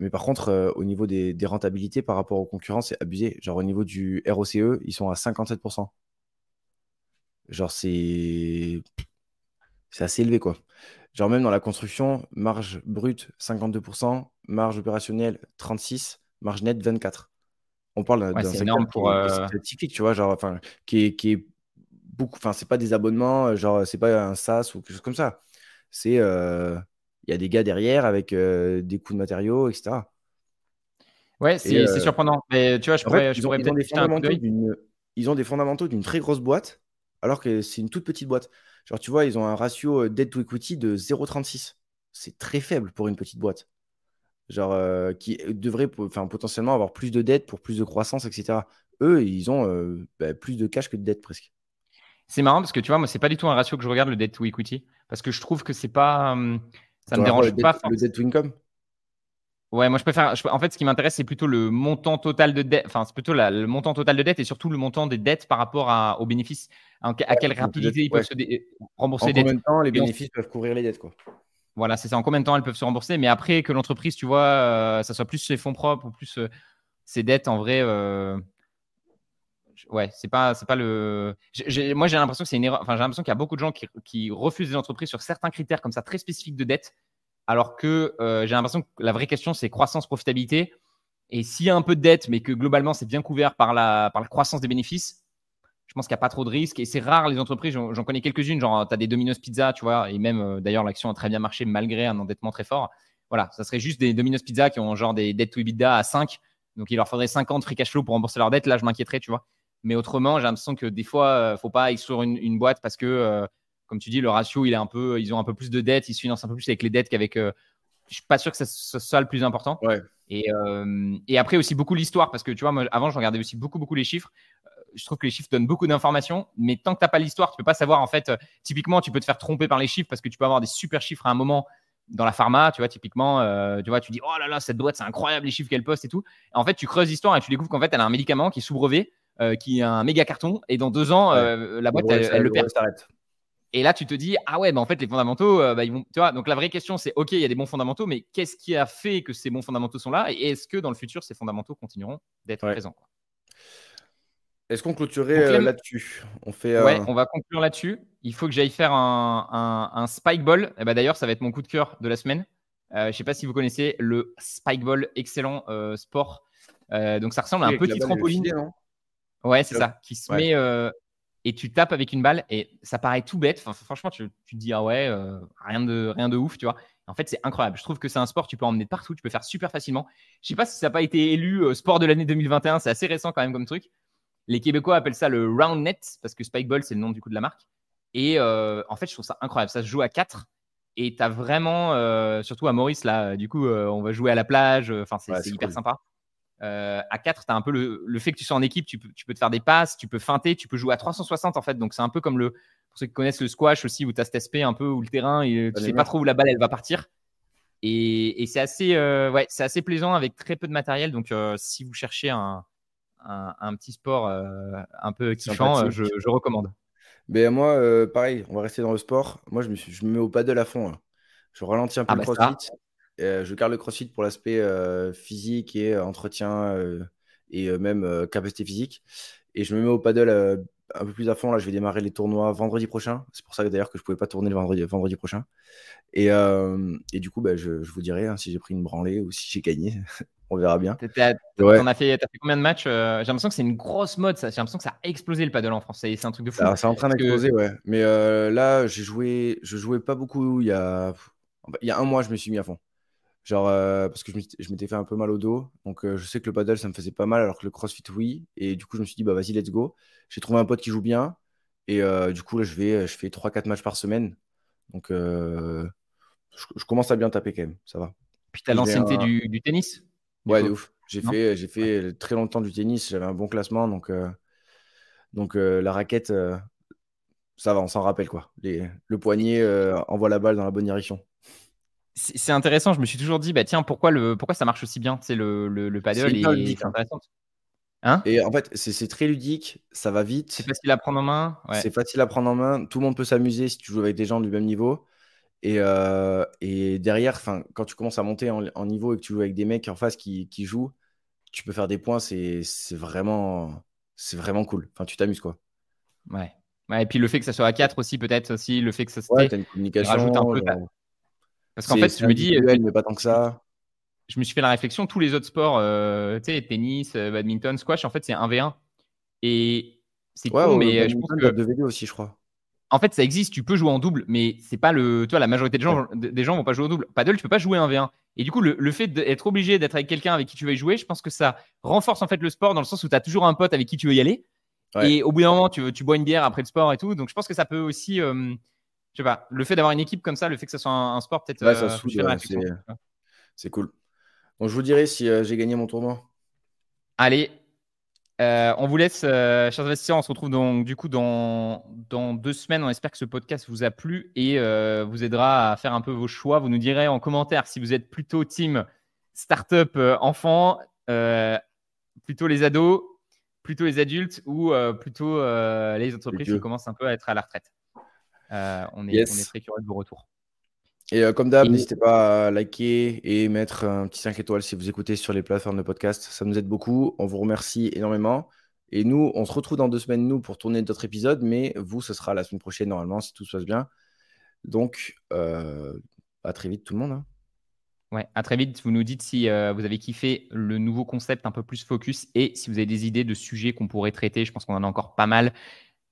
mais par contre, au niveau des, rentabilités par rapport aux concurrents, c'est abusé. Genre au niveau du ROCE, ils sont à 57%. Genre c'est c'est assez élevé quoi. Genre même dans la construction, marge brute 52%, marge opérationnelle 36%, marge nette 24. On parle d'un secteur pour, typique, tu vois, genre enfin qui est, qui est beaucoup. Enfin, c'est pas des abonnements, euh, genre, c'est pas un SaaS ou quelque chose comme ça. C'est. Euh, il y a des gars derrière avec euh, des coûts de matériaux, etc. Ouais, c'est surprenant. Mais tu vois, je pourrais, je pourrais peut-être Ils ont des fondamentaux d'une très grosse boîte, alors que c'est une toute petite boîte. Genre, tu vois, ils ont un ratio debt to equity de 0,36. C'est très faible pour une petite boîte. Genre, qui devrait enfin, potentiellement avoir plus de dettes pour plus de croissance, etc. Eux, ils ont bah, plus de cash que de dettes presque. C'est marrant parce que tu vois, moi, c'est pas du tout un ratio que je regarde le debt to equity parce que je trouve que c'est pas. Euh, ça me dérange pas. le debt to income? Ouais, moi je préfère. en fait, ce qui m'intéresse, c'est plutôt le montant total de dette. Enfin, c'est plutôt le montant total de dette et surtout le montant des dettes par rapport à, aux bénéfices. À, quelle rapidité ils peuvent se rembourser les dettes. En combien de temps les bénéfices peuvent couvrir les dettes, quoi? Voilà, c'est ça. En combien de temps elles peuvent se rembourser? Mais après que l'entreprise, tu vois, euh, ça soit plus ses fonds propres ou plus euh, ses dettes, en vrai, ouais, c'est pas, c'est pas le. moi, j'ai l'impression que c'est une erreur. Enfin, j'ai l'impression qu'il y a beaucoup de gens qui, refusent des entreprises sur certains critères comme ça très spécifiques de dette. Alors que j'ai l'impression que la vraie question, c'est croissance, profitabilité. Et s'il y a un peu de dette, mais que globalement, c'est bien couvert par la, par la croissance des bénéfices, je pense qu'il n'y a pas trop de risques. Et c'est rare les entreprises, j'en connais quelques-unes, genre tu as des Domino's Pizza, tu vois, et même d'ailleurs, l'action a très bien marché malgré un endettement très fort. Voilà, ça serait juste des Domino's Pizza qui ont genre des dettes to EBITDA à 5. Donc il leur faudrait 50 free cash flow pour rembourser leur dette. Là, je m'inquiéterais, tu vois. Mais autrement, j'ai l'impression que des fois, il ne faut pas exclure une, une boîte parce que comme tu dis, le ratio, il est un peu, ils ont un peu plus de dettes, ils se financent un peu plus avec les dettes qu'avec. Euh, je suis pas sûr que ce soit le plus important. Ouais. Et, euh, et, après aussi beaucoup l'histoire, parce que tu vois, moi, avant, je regardais aussi beaucoup, beaucoup les chiffres. Euh, je trouve que les chiffres donnent beaucoup d'informations, mais tant que tu n'as pas l'histoire, tu peux pas savoir. En fait, typiquement, tu peux te faire tromper par les chiffres parce que tu peux avoir des super chiffres à un moment dans la pharma, tu vois, typiquement, tu vois, tu dis, oh là là, cette boîte, c'est incroyable les chiffres qu'elle poste et tout. en fait, tu creuses l'histoire et tu découvres qu'en fait, elle a un médicament qui est sous-brevet, qui est un méga carton, et dans deux ans, la boîte, elle, elle, le perd. Et là, tu te dis, ah ouais, bah en fait, les fondamentaux, euh, bah, ils vont. Tu vois, donc la vraie question, c'est, OK, il y a des bons fondamentaux, mais qu'est-ce qui a fait que ces bons fondamentaux sont là? Et est-ce que dans le futur, ces fondamentaux continueront d'être présents Est-ce qu'on clôturait euh, là-dessus? On, fait, ouais, on va conclure là-dessus. Il faut que j'aille faire un, un, spike ball. Et bah, D'ailleurs, ça va être mon coup de cœur de la semaine. Euh, je ne sais pas si vous connaissez le spike ball, excellent sport. donc, ça ressemble à un petit trampoline. ouais, c'est ça, qui se met et tu tapes avec une balle et ça paraît tout bête. franchement, tu, te dis, ah ouais, euh, rien, de, rien de ouf, tu vois. En fait, c'est incroyable. Je trouve que c'est un sport, tu peux emmener partout, tu peux faire super facilement. Je sais pas si ça n'a pas été élu euh, sport de l'année 2021, c'est assez récent quand même comme truc. Les Québécois appellent ça le round net parce que Spikeball, c'est le nom du coup de la marque. Et euh, en fait, je trouve ça incroyable. Ça se joue à 4 et tu as vraiment, surtout à Maurice, là, du coup, on va jouer à la plage. Enfin, c'est hyper sympa. Euh, à 4, tu as un peu le, fait que tu sois en équipe, tu peux, tu peux, te faire des passes, tu peux feinter, tu peux jouer à 360 en fait. Donc c'est un peu comme le, pour ceux qui connaissent le squash aussi, où tu as cet aspect un peu où le terrain, et, tu sais pas trop où la balle elle va partir. Et, et c'est assez, euh, ouais, c'est assez plaisant avec très peu de matériel. Donc euh, si vous cherchez un, un, petit sport un peu kiffant, je, je, recommande. Ben moi, pareil, on va rester dans le sport. Moi, je me, suis, je me mets au paddle à fond. Je ralentis un peu ah, le bah, euh, je garde le crossfit pour l'aspect euh, physique et euh, entretien et même capacité physique. Et je me mets au paddle un peu plus à fond. Là, je vais démarrer les tournois vendredi prochain. C'est pour ça d'ailleurs que je ne pouvais pas tourner le vendredi, vendredi prochain. Et, et, du coup, bah, je, je, vous dirai hein, si j'ai pris une branlée ou si j'ai gagné. On verra bien. Tu as, fait, combien de matchs J'ai l'impression que c'est une grosse mode. J'ai l'impression que ça a explosé le paddle en France. C'est un truc de fou. C'est en train d'exploser, ouais. Mais là, j'ai joué, je jouais pas beaucoup. Il y, a, il y a un mois, je me suis mis à fond. Genre, euh, parce que je m'étais fait un peu mal au dos. Donc, euh, je sais que le paddle, ça me faisait pas mal, alors que le crossfit, oui. Et du coup, je me suis dit, bah vas-y, let's go. J'ai trouvé un pote qui joue bien. Et euh, du coup, là, je, vais, je fais 3-4 matchs par semaine. Donc, je, commence à bien taper quand même. Ça va. Puis, tu as l'ancienneté du, tennis Ouais, de ouf. J'ai fait, j'ai fait très longtemps du tennis. J'avais un bon classement. Donc, donc la raquette, ça va, on s'en rappelle quoi. Les, le poignet envoie la balle dans la bonne direction c'est intéressant. Je me suis toujours dit, bah tiens, pourquoi, le, pourquoi ça marche aussi bien C'est le, le, le paddle et c'est intéressant. Hein? Et en fait, c'est très ludique, ça va vite. C'est facile à prendre en main. C'est facile à prendre en main. Tout le monde peut s'amuser si tu joues avec des gens du même niveau. Et, euh, et derrière, quand tu commences à monter en, niveau et que tu joues avec des mecs en face qui, qui jouent, tu peux faire des points. C'est vraiment, vraiment cool. Enfin, tu t'amuses quoi. Ouais. ouais. Et puis le fait que ça soit à 4 aussi, peut-être aussi, le fait que ça se. Ouais, une communication. Rajoute un peu. Parce qu'en fait, je me dis. mais pas tant que ça. Je me suis fait la réflexion, tous les autres sports, euh, tu sais, tennis, euh, badminton, squash, en fait, c'est 1v1. Et c'est cool, mais je pense que. 2v2 aussi, je crois. En fait, ça existe, tu peux jouer en double, mais c'est pas le. Tu vois, la majorité des gens, des gens vont pas jouer en double. Paddle, tu peux pas jouer 1v1. Et du coup, le, fait d'être obligé d'être avec quelqu'un avec qui tu veux y jouer, je pense que ça renforce en fait le sport dans le sens où tu as toujours un pote avec qui tu veux y aller. Et au bout d'un moment, tu, tu, bois une bière après le sport et tout. Donc, je pense que ça peut aussi. Euh, je sais pas, le fait d'avoir une équipe comme ça, le fait que ce soit un, sport, peut-être. Euh, c'est cool. Bon, je vous dirai si euh, j'ai gagné mon tournoi. Allez, euh, on vous laisse, chers investisseurs. On se retrouve donc du coup dans, dans deux semaines. On espère que ce podcast vous a plu et vous aidera à faire un peu vos choix. Vous nous direz en commentaire si vous êtes plutôt team startup enfant, plutôt les ados, plutôt les adultes ou plutôt les entreprises qui commencent un peu à être à la retraite. Euh, on, est, très curieux de vos retours. Et euh, comme d'hab, n'hésitez pas à liker et mettre un petit 5 étoiles si vous écoutez sur les plateformes de podcast. Ça nous aide beaucoup. On vous remercie énormément. Et nous, on se retrouve dans deux semaines, nous, pour tourner d'autres épisodes. Mais vous, ce sera la semaine prochaine, normalement, si tout se passe bien. Donc, euh, à très vite, tout le monde. Hein. Ouais, à très vite. Vous nous dites si euh, vous avez kiffé le nouveau concept un peu plus focus et si vous avez des idées de sujets qu'on pourrait traiter. Je pense qu'on en a encore pas mal.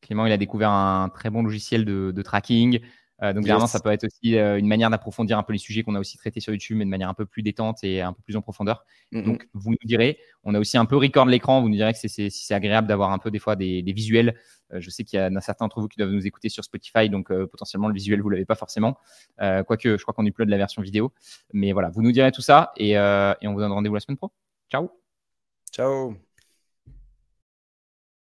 Clément, il a découvert un très bon logiciel de, tracking. Euh, donc, vraiment, ça peut être aussi euh, une manière d'approfondir un peu les sujets qu'on a aussi traités sur YouTube, mais de manière un peu plus détente et un peu plus en profondeur. Mm-hmm. Donc, vous nous direz, on a aussi un peu record l'écran. Vous nous direz que c'est agréable d'avoir un peu des fois des visuels euh, je sais qu'il y en a certains d'entre vous qui doivent nous écouter sur Spotify, donc potentiellement le visuel, vous ne l'avez pas forcément. Quoique, je crois qu'on upload la version vidéo. Mais voilà, vous nous direz tout ça et, et on vous donne rendez-vous la semaine pro. Ciao. Ciao.